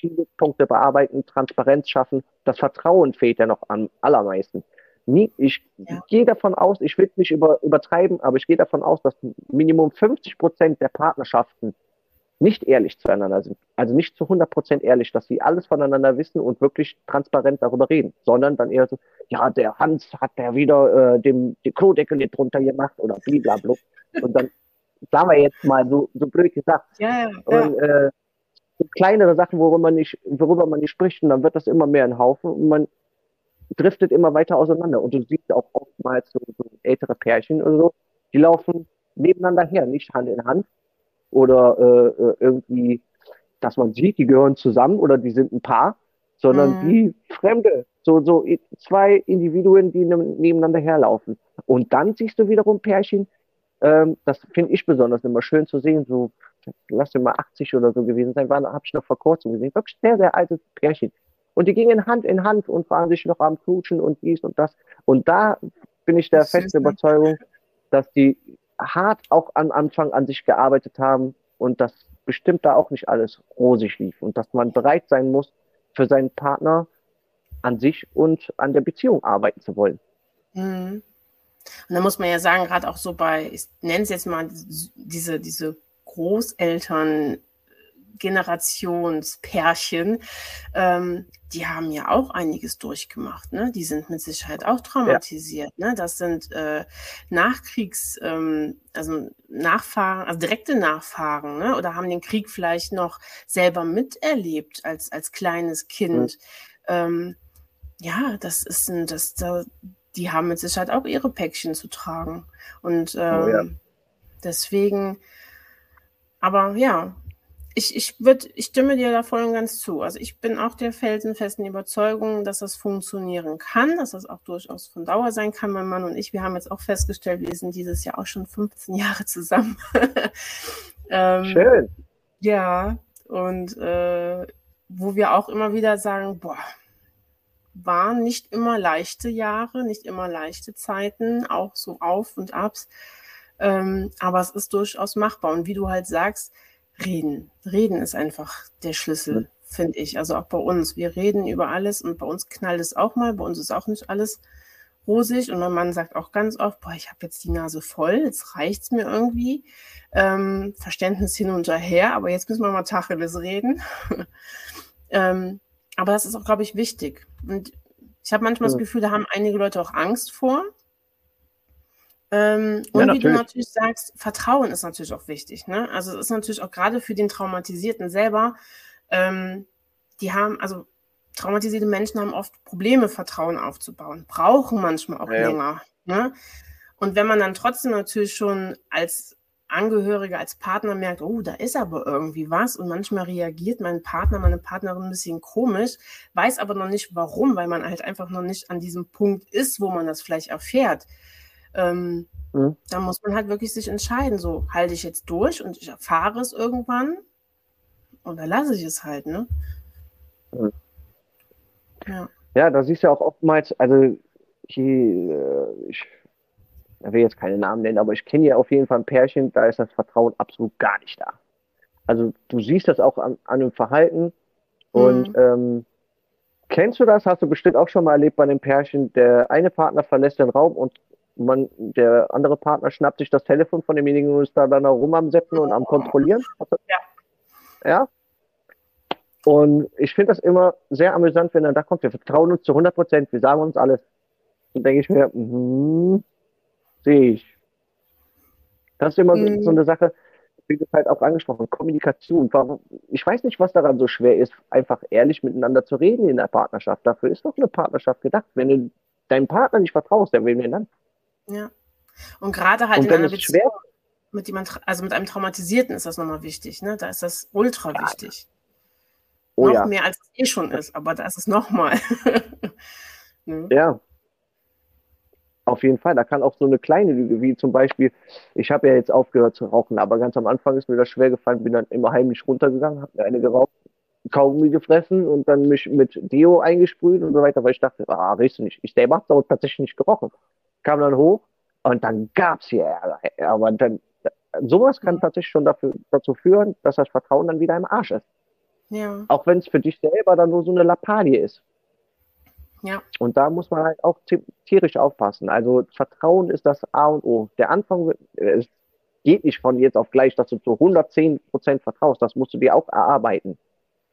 Speaker 2: viele Punkte bearbeiten, Transparenz schaffen. Das Vertrauen fehlt ja noch am allermeisten. Nie, ich
Speaker 1: Ja.
Speaker 2: gehe davon aus, ich will es nicht über, übertreiben, aber ich gehe davon aus, dass Minimum 50 Prozent der Partnerschaften nicht ehrlich zueinander sind. Also nicht zu 100 Prozent ehrlich, dass sie alles voneinander wissen und wirklich transparent darüber reden, sondern dann eher so, ja, der Hans hat ja wieder äh, dem, den Klodeckel nicht drunter gemacht oder blablabla. Und dann, sagen wir jetzt mal so, so blöd gesagt,
Speaker 1: Ja, ja,
Speaker 2: und äh, kleinere Sachen, worüber man nicht, worüber man nicht spricht, und dann wird das immer mehr ein Haufen und man driftet immer weiter auseinander. Und du siehst auch oftmals so, so ältere Pärchen oder so, die laufen nebeneinander her, nicht Hand in Hand oder äh, äh, irgendwie, dass man sieht, die gehören zusammen oder die sind ein Paar, sondern
Speaker 1: Mhm.
Speaker 2: wie Fremde, so, so zwei Individuen, die ne- nebeneinander herlaufen. Und dann siehst du wiederum Pärchen, ähm, das finde ich besonders immer schön zu sehen, so, lass dir mal 80 oder so gewesen sein, habe ich noch vor kurzem gesehen, wirklich sehr, sehr altes Pärchen. Und die gingen Hand in Hand und waren sich noch am Knutschen und dies und das. Und da bin ich der festen? Überzeugung, dass die hart auch am Anfang an sich gearbeitet haben und dass bestimmt da auch nicht alles rosig lief und dass man bereit sein muss, für seinen Partner an sich und an der Beziehung arbeiten zu wollen.
Speaker 1: Mhm. Und da muss man ja sagen, gerade auch so bei, ich nenne es jetzt mal diese, diese Großeltern, Generationspärchen, ähm, die haben ja auch einiges durchgemacht. Ne? Die sind mit Sicherheit auch traumatisiert. Ne? Das sind äh, Nachkriegs, ähm, also Nachfahren, also direkte Nachfahren, ne? oder haben den Krieg vielleicht noch selber miterlebt als, als kleines Kind. Ähm, ja, das ist ein, das, da, die haben mit Sicherheit auch ihre Päckchen zu tragen. Und ähm,
Speaker 2: Oh ja.
Speaker 1: deswegen, aber ja, ich, ich, würd, ich stimme dir da voll und ganz zu. Also ich bin auch der felsenfesten Überzeugung, dass das funktionieren kann, dass das auch durchaus von Dauer sein kann. Mein Mann und ich, wir haben jetzt auch festgestellt, wir sind dieses Jahr auch schon 15 Jahre zusammen. ähm,
Speaker 2: Schön.
Speaker 1: ja, und äh, wo wir auch immer wieder sagen, boah, waren nicht immer leichte Jahre, nicht immer leichte Zeiten, auch so Auf und Abs. Ähm, aber es ist durchaus machbar. Und wie du halt sagst, reden. Reden ist einfach der Schlüssel, finde ich. Also auch bei uns. Wir reden über alles und bei uns knallt es auch mal. Bei uns ist auch nicht alles rosig und mein Mann sagt auch ganz oft, boah, ich habe jetzt die Nase voll, jetzt reicht's mir irgendwie. Ähm, Verständnis hin und her, aber jetzt müssen wir mal Tacheles reden. ähm, aber das ist auch, glaube ich, wichtig. Und ich habe manchmal ja. das Gefühl, da haben einige Leute auch Angst vor. Ähm, und ja, wie du natürlich sagst, Vertrauen ist natürlich auch wichtig. Ne? Also es ist natürlich auch gerade für den Traumatisierten selber, ähm, die haben, also traumatisierte Menschen haben oft Probleme, Vertrauen aufzubauen, brauchen manchmal auch ja. länger. Ne? Und wenn man dann trotzdem natürlich schon als Angehörige, als Partner merkt, oh, da ist aber irgendwie was und manchmal reagiert mein Partner, meine Partnerin ein bisschen komisch, weiß aber noch nicht warum, weil man halt einfach noch nicht an diesem Punkt ist, wo man das vielleicht erfährt. Ähm, mhm. Da muss man halt wirklich sich entscheiden, so halte ich jetzt durch und ich erfahre es irgendwann oder lasse ich es halt, ne?
Speaker 2: Mhm. Ja. ja, da siehst du auch oftmals, also ich, äh, ich will jetzt keine Namen nennen, aber ich kenne ja auf jeden Fall ein Pärchen, da ist das Vertrauen absolut gar nicht da. Also du siehst das auch an, an dem Verhalten und mhm. ähm, kennst du das? Hast du bestimmt auch schon mal erlebt bei einem Pärchen, der eine Partner verlässt den Raum und man, der andere Partner schnappt sich das Telefon von demjenigen und ist da dann auch rum am Setzen und am Kontrollieren? Ja. Ja? Und ich finde das immer sehr amüsant, wenn er da kommt. Wir vertrauen uns zu 100 Prozent, wir sagen uns alles. Dann denke ich mir, mm, sehe ich. Das ist immer mhm. so, eine Sache, wie du halt auch angesprochen, Kommunikation. Ich weiß nicht, was daran so schwer ist, einfach ehrlich miteinander zu reden in der Partnerschaft. Dafür ist doch eine Partnerschaft gedacht. Wenn du deinem Partner nicht vertraust, dann wen wir dann?
Speaker 1: Ja. Und gerade halt Und in einer Beziehung schwer, mit jemand, also mit einem Traumatisierten ist das nochmal wichtig. Ne? Da ist das ultra wichtig. Oh, noch ja. mehr als es eh schon ist, aber da ist es nochmal.
Speaker 2: ne? Ja. Auf jeden Fall. Da kann auch so eine kleine Lüge, wie zum Beispiel, ich habe ja jetzt aufgehört zu rauchen, aber ganz am Anfang ist mir das schwer gefallen, bin dann immer heimlich runtergegangen, habe mir eine geraucht, Kaugummi gefressen und dann mich mit Deo eingesprüht und so weiter, weil ich dachte, ah, riechst du nicht. Ich selber habe es tatsächlich nicht gerochen. Kam dann hoch und dann gab es hier Ärger. Aber dann, sowas kann tatsächlich schon dafür, dazu führen, dass das Vertrauen dann wieder im Arsch ist. Ja. Auch wenn es für dich selber dann nur so eine Lappalie ist. Ja. Und da muss man halt auch tierisch aufpassen. Also Vertrauen ist das A und O. Der Anfang, es geht nicht von jetzt auf gleich, dass du zu 110 Prozent vertraust. Das musst du dir auch erarbeiten.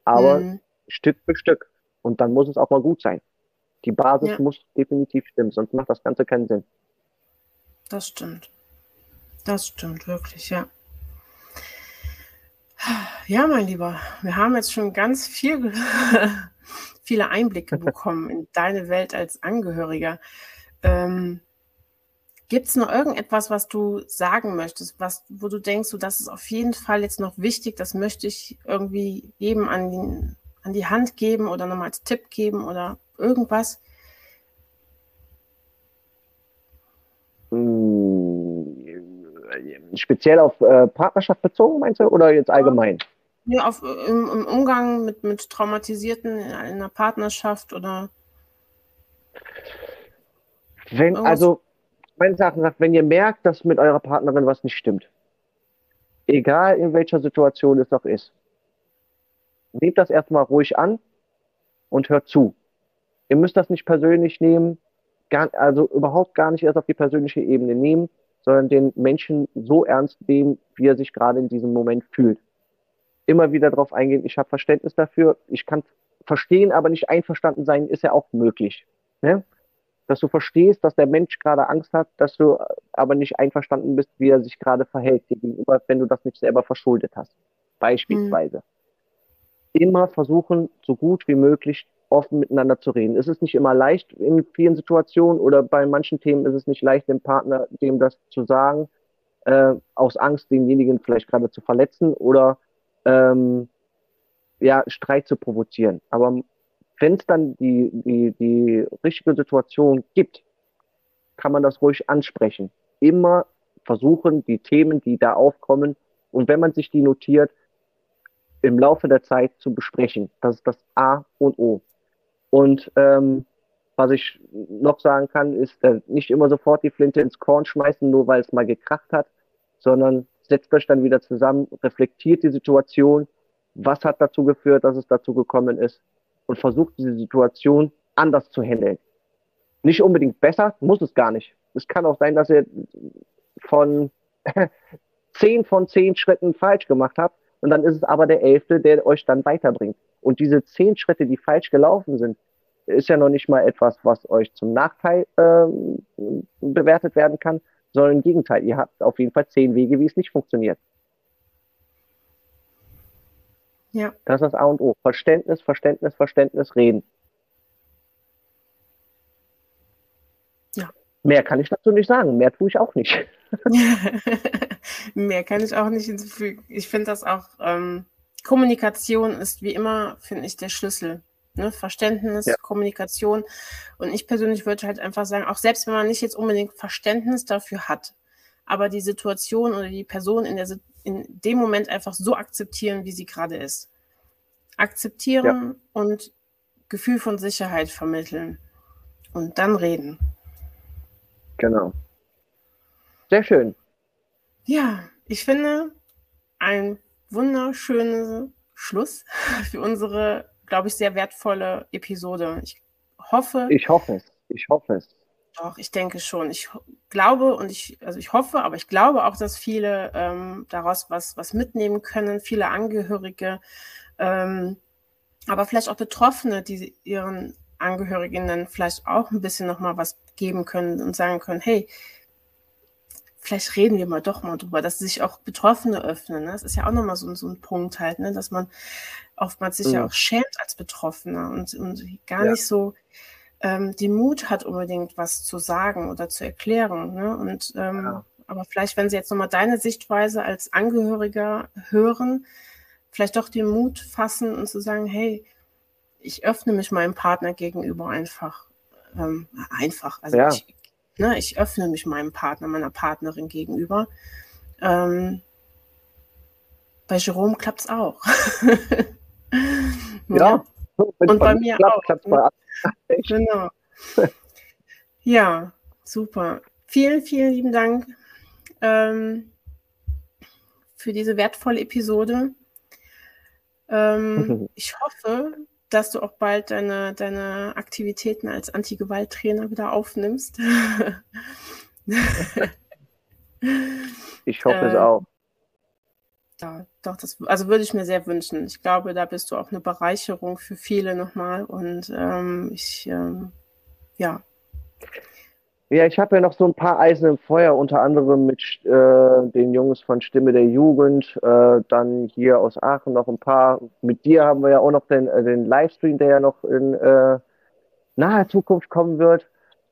Speaker 2: Aber mhm. Stück für Stück. Und dann muss es auch mal gut sein. Die Basis ja. muss definitiv stimmen, sonst macht das Ganze keinen Sinn.
Speaker 1: Das stimmt. Das stimmt wirklich, ja. Ja, mein Lieber, wir haben jetzt schon ganz viel, viele Einblicke bekommen in deine Welt als Angehöriger. Ähm, Gibt es noch irgendetwas, was du sagen möchtest, was, wo du denkst, so, das ist auf jeden Fall jetzt noch wichtig, das möchte ich irgendwie jedem an die, an die Hand geben oder nochmal als Tipp geben oder irgendwas?
Speaker 2: speziell auf äh, Partnerschaft bezogen, meinst du, oder jetzt allgemein?
Speaker 1: Ja, auf, im, im Umgang mit, mit Traumatisierten in einer Partnerschaft oder.
Speaker 2: Wenn, also, meine Sache sagt, wenn ihr merkt, dass mit eurer Partnerin was nicht stimmt, egal in welcher Situation es auch ist, nehmt das erstmal ruhig an und hört zu. Ihr müsst das nicht persönlich nehmen, gar, also überhaupt gar nicht erst auf die persönliche Ebene nehmen, sondern den Menschen so ernst nehmen, wie er sich gerade in diesem Moment fühlt. Immer wieder darauf eingehen, ich habe Verständnis dafür, ich kann verstehen, aber nicht einverstanden sein, ist ja auch möglich. Ne? Dass du verstehst, dass der Mensch gerade Angst hat, dass du aber nicht einverstanden bist, wie er sich gerade verhält dir gegenüber, wenn du das nicht selber verschuldet hast. Beispielsweise. Mhm. Immer versuchen, so gut wie möglich offen miteinander zu reden. Es ist nicht immer leicht in vielen Situationen oder bei manchen Themen ist es nicht leicht, dem Partner dem das zu sagen, äh, aus Angst, denjenigen vielleicht gerade zu verletzen oder ähm, ja, Streit zu provozieren. Aber wenn es dann die, die, die richtige Situation gibt, kann man das ruhig ansprechen. Immer versuchen, die Themen, die da aufkommen, und wenn man sich die notiert, im Laufe der Zeit zu besprechen. Das ist das A und O. Und ähm, was ich noch sagen kann, ist äh, nicht immer sofort die Flinte ins Korn schmeißen, nur weil es mal gekracht hat, sondern setzt euch dann wieder zusammen, reflektiert die Situation, was hat dazu geführt, dass es dazu gekommen ist und versucht diese Situation anders zu handeln. Nicht unbedingt besser, muss es gar nicht. Es kann auch sein, dass ihr von zehn von zehn Schritten falsch gemacht habt und dann ist es aber der elfte, der euch dann weiterbringt. Und diese zehn Schritte, die falsch gelaufen sind, ist ja noch nicht mal etwas, was euch zum Nachteil ähm, bewertet werden kann, sondern im Gegenteil, ihr habt auf jeden Fall zehn Wege, wie es nicht funktioniert.
Speaker 1: Ja.
Speaker 2: Das ist das A und O. Verständnis, Verständnis, Verständnis, reden.
Speaker 1: Ja.
Speaker 2: Mehr kann ich dazu nicht sagen. Mehr tue ich auch nicht.
Speaker 1: Mehr kann ich auch nicht hinzufügen. Ich finde das auch, ähm, Kommunikation ist wie immer, finde ich, der Schlüssel. Ne? Verständnis,
Speaker 2: Ja.
Speaker 1: Kommunikation. Und ich persönlich würde halt einfach sagen, auch selbst wenn man nicht jetzt unbedingt Verständnis dafür hat, aber die Situation oder die Person in, der, in dem Moment einfach so akzeptieren, wie sie gerade ist. Akzeptieren und Gefühl von Sicherheit vermitteln. Und dann reden.
Speaker 2: Genau. Sehr schön.
Speaker 1: Ja, ich finde ein wunderschöner Schluss für unsere, glaube ich, sehr wertvolle Episode. Ich hoffe,
Speaker 2: Ich hoffe es. Ich hoffe es.
Speaker 1: doch, ich denke schon. Ich glaube und ich, also ich hoffe, aber ich glaube auch, dass viele ähm, daraus was, was mitnehmen können, viele Angehörige, ähm, aber vielleicht auch Betroffene, die ihren Angehörigen vielleicht auch ein bisschen nochmal was geben können und sagen können, hey, vielleicht reden wir mal doch mal drüber, dass sich auch Betroffene öffnen. Ne? Das ist ja auch nochmal so, so ein Punkt halt, ne? dass man oftmals sich ja
Speaker 2: Mhm.
Speaker 1: auch schämt als Betroffener und, und gar
Speaker 2: Ja.
Speaker 1: nicht so ähm, den Mut hat, unbedingt was zu sagen oder zu erklären. Ne? Und ähm,
Speaker 2: Ja.
Speaker 1: aber vielleicht, wenn Sie jetzt nochmal deine Sichtweise als Angehöriger hören, vielleicht doch den Mut fassen und zu sagen, hey, ich öffne mich meinem Partner gegenüber einfach. Ähm, einfach. Also
Speaker 2: Ja.
Speaker 1: ich, ne, ich öffne mich meinem Partner, meiner Partnerin gegenüber. Ähm, bei Jerome klappt es auch.
Speaker 2: Ja. Wenn
Speaker 1: Und bei
Speaker 2: es
Speaker 1: mir
Speaker 2: klappt,
Speaker 1: auch.
Speaker 2: klappt bei allen. Echt.
Speaker 1: Genau. Ja, super. Vielen, vielen lieben Dank ähm, für diese wertvolle Episode. Ähm, ich hoffe, dass du auch bald deine, deine Aktivitäten als Anti-Gewalt-Trainer wieder aufnimmst.
Speaker 2: Ich hoffe es
Speaker 1: Äh,
Speaker 2: auch.
Speaker 1: Ja, doch, das also würde ich mir sehr wünschen. Ich glaube, da bist du auch eine Bereicherung für viele nochmal. Und ähm, ich, ähm, ja,
Speaker 2: Ja, ich habe ja noch so ein paar Eisen im Feuer, unter anderem mit äh, den Jungs von Stimme der Jugend, äh, dann hier aus Aachen noch ein paar. Mit dir haben wir ja auch noch den, äh, den Livestream, der ja noch in äh, naher Zukunft kommen wird.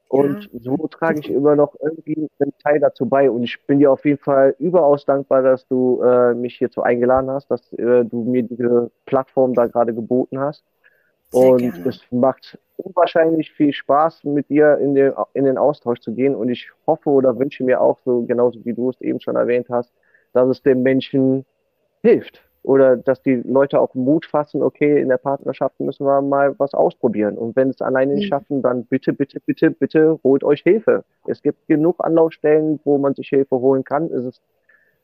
Speaker 2: Und so trage ich immer noch irgendwie einen Teil dazu bei. Und ich bin dir auf jeden Fall überaus dankbar, dass du äh, mich hierzu eingeladen hast, dass äh, du mir diese Plattform da gerade geboten hast.
Speaker 1: Sehr
Speaker 2: Und
Speaker 1: gerne.
Speaker 2: es macht unwahrscheinlich viel Spaß, mit dir in den, in den Austausch zu gehen. Und ich hoffe oder wünsche mir auch so, genauso wie du es eben schon erwähnt hast, dass es den Menschen hilft. Oder dass die Leute auch Mut fassen, okay, in der Partnerschaft müssen wir mal was ausprobieren. Und wenn es alleine nicht
Speaker 1: Mhm.
Speaker 2: schaffen, dann bitte, bitte, bitte, bitte holt euch Hilfe. Es gibt genug Anlaufstellen, wo man sich Hilfe holen kann. Es ist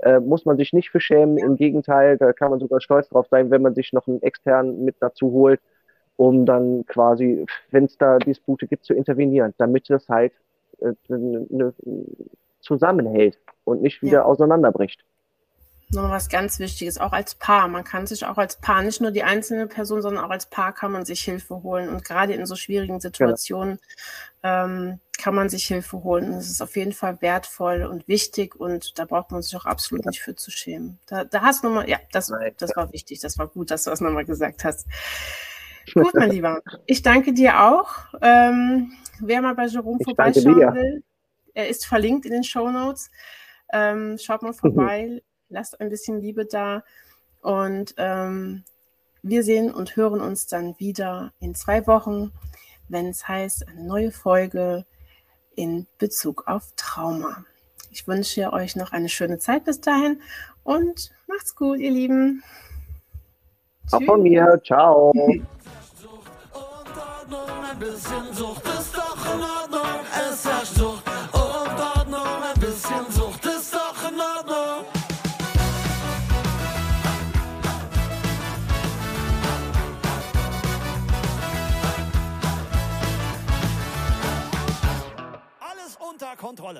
Speaker 2: äh, muss man sich nicht für schämen. Im Gegenteil, da kann man sogar stolz drauf sein, wenn man sich noch einen externen mit dazu holt, um dann quasi, wenn es da Dispute gibt, zu intervenieren, damit das halt äh, ne, ne, zusammenhält und nicht wieder
Speaker 1: Ja.
Speaker 2: auseinanderbricht.
Speaker 1: Noch was ganz Wichtiges, auch als Paar. Man kann sich auch als Paar, nicht nur die einzelne Person, sondern auch als Paar kann man sich Hilfe holen. Und gerade in so schwierigen Situationen ähm, kann man sich Hilfe holen. Das ist auf jeden Fall wertvoll und wichtig und da braucht man sich auch absolut nicht für zu schämen. Da, da hast du nochmal, ja, das,
Speaker 2: Nein.
Speaker 1: das war wichtig, das war gut, dass du das nochmal gesagt hast. Gut, mein Lieber. Ich danke dir auch. Ähm, wer mal bei Jerome
Speaker 2: Ich
Speaker 1: vorbeischauen will, er ist verlinkt in den Show Notes. Ähm, schaut mal vorbei, lasst ein bisschen Liebe da und ähm, wir sehen und hören uns dann wieder in zwei Wochen, wenn es heißt, eine neue Folge in Bezug auf Trauma. Ich wünsche euch noch eine schöne Zeit bis dahin und macht's gut, ihr Lieben.
Speaker 2: Auch von mir. Ciao.
Speaker 3: ein bisschen Sucht ist doch in Ordnung. Es herrscht Sucht und Ordnung. Ein bisschen Sucht ist doch in Ordnung. Alles unter Kontrolle.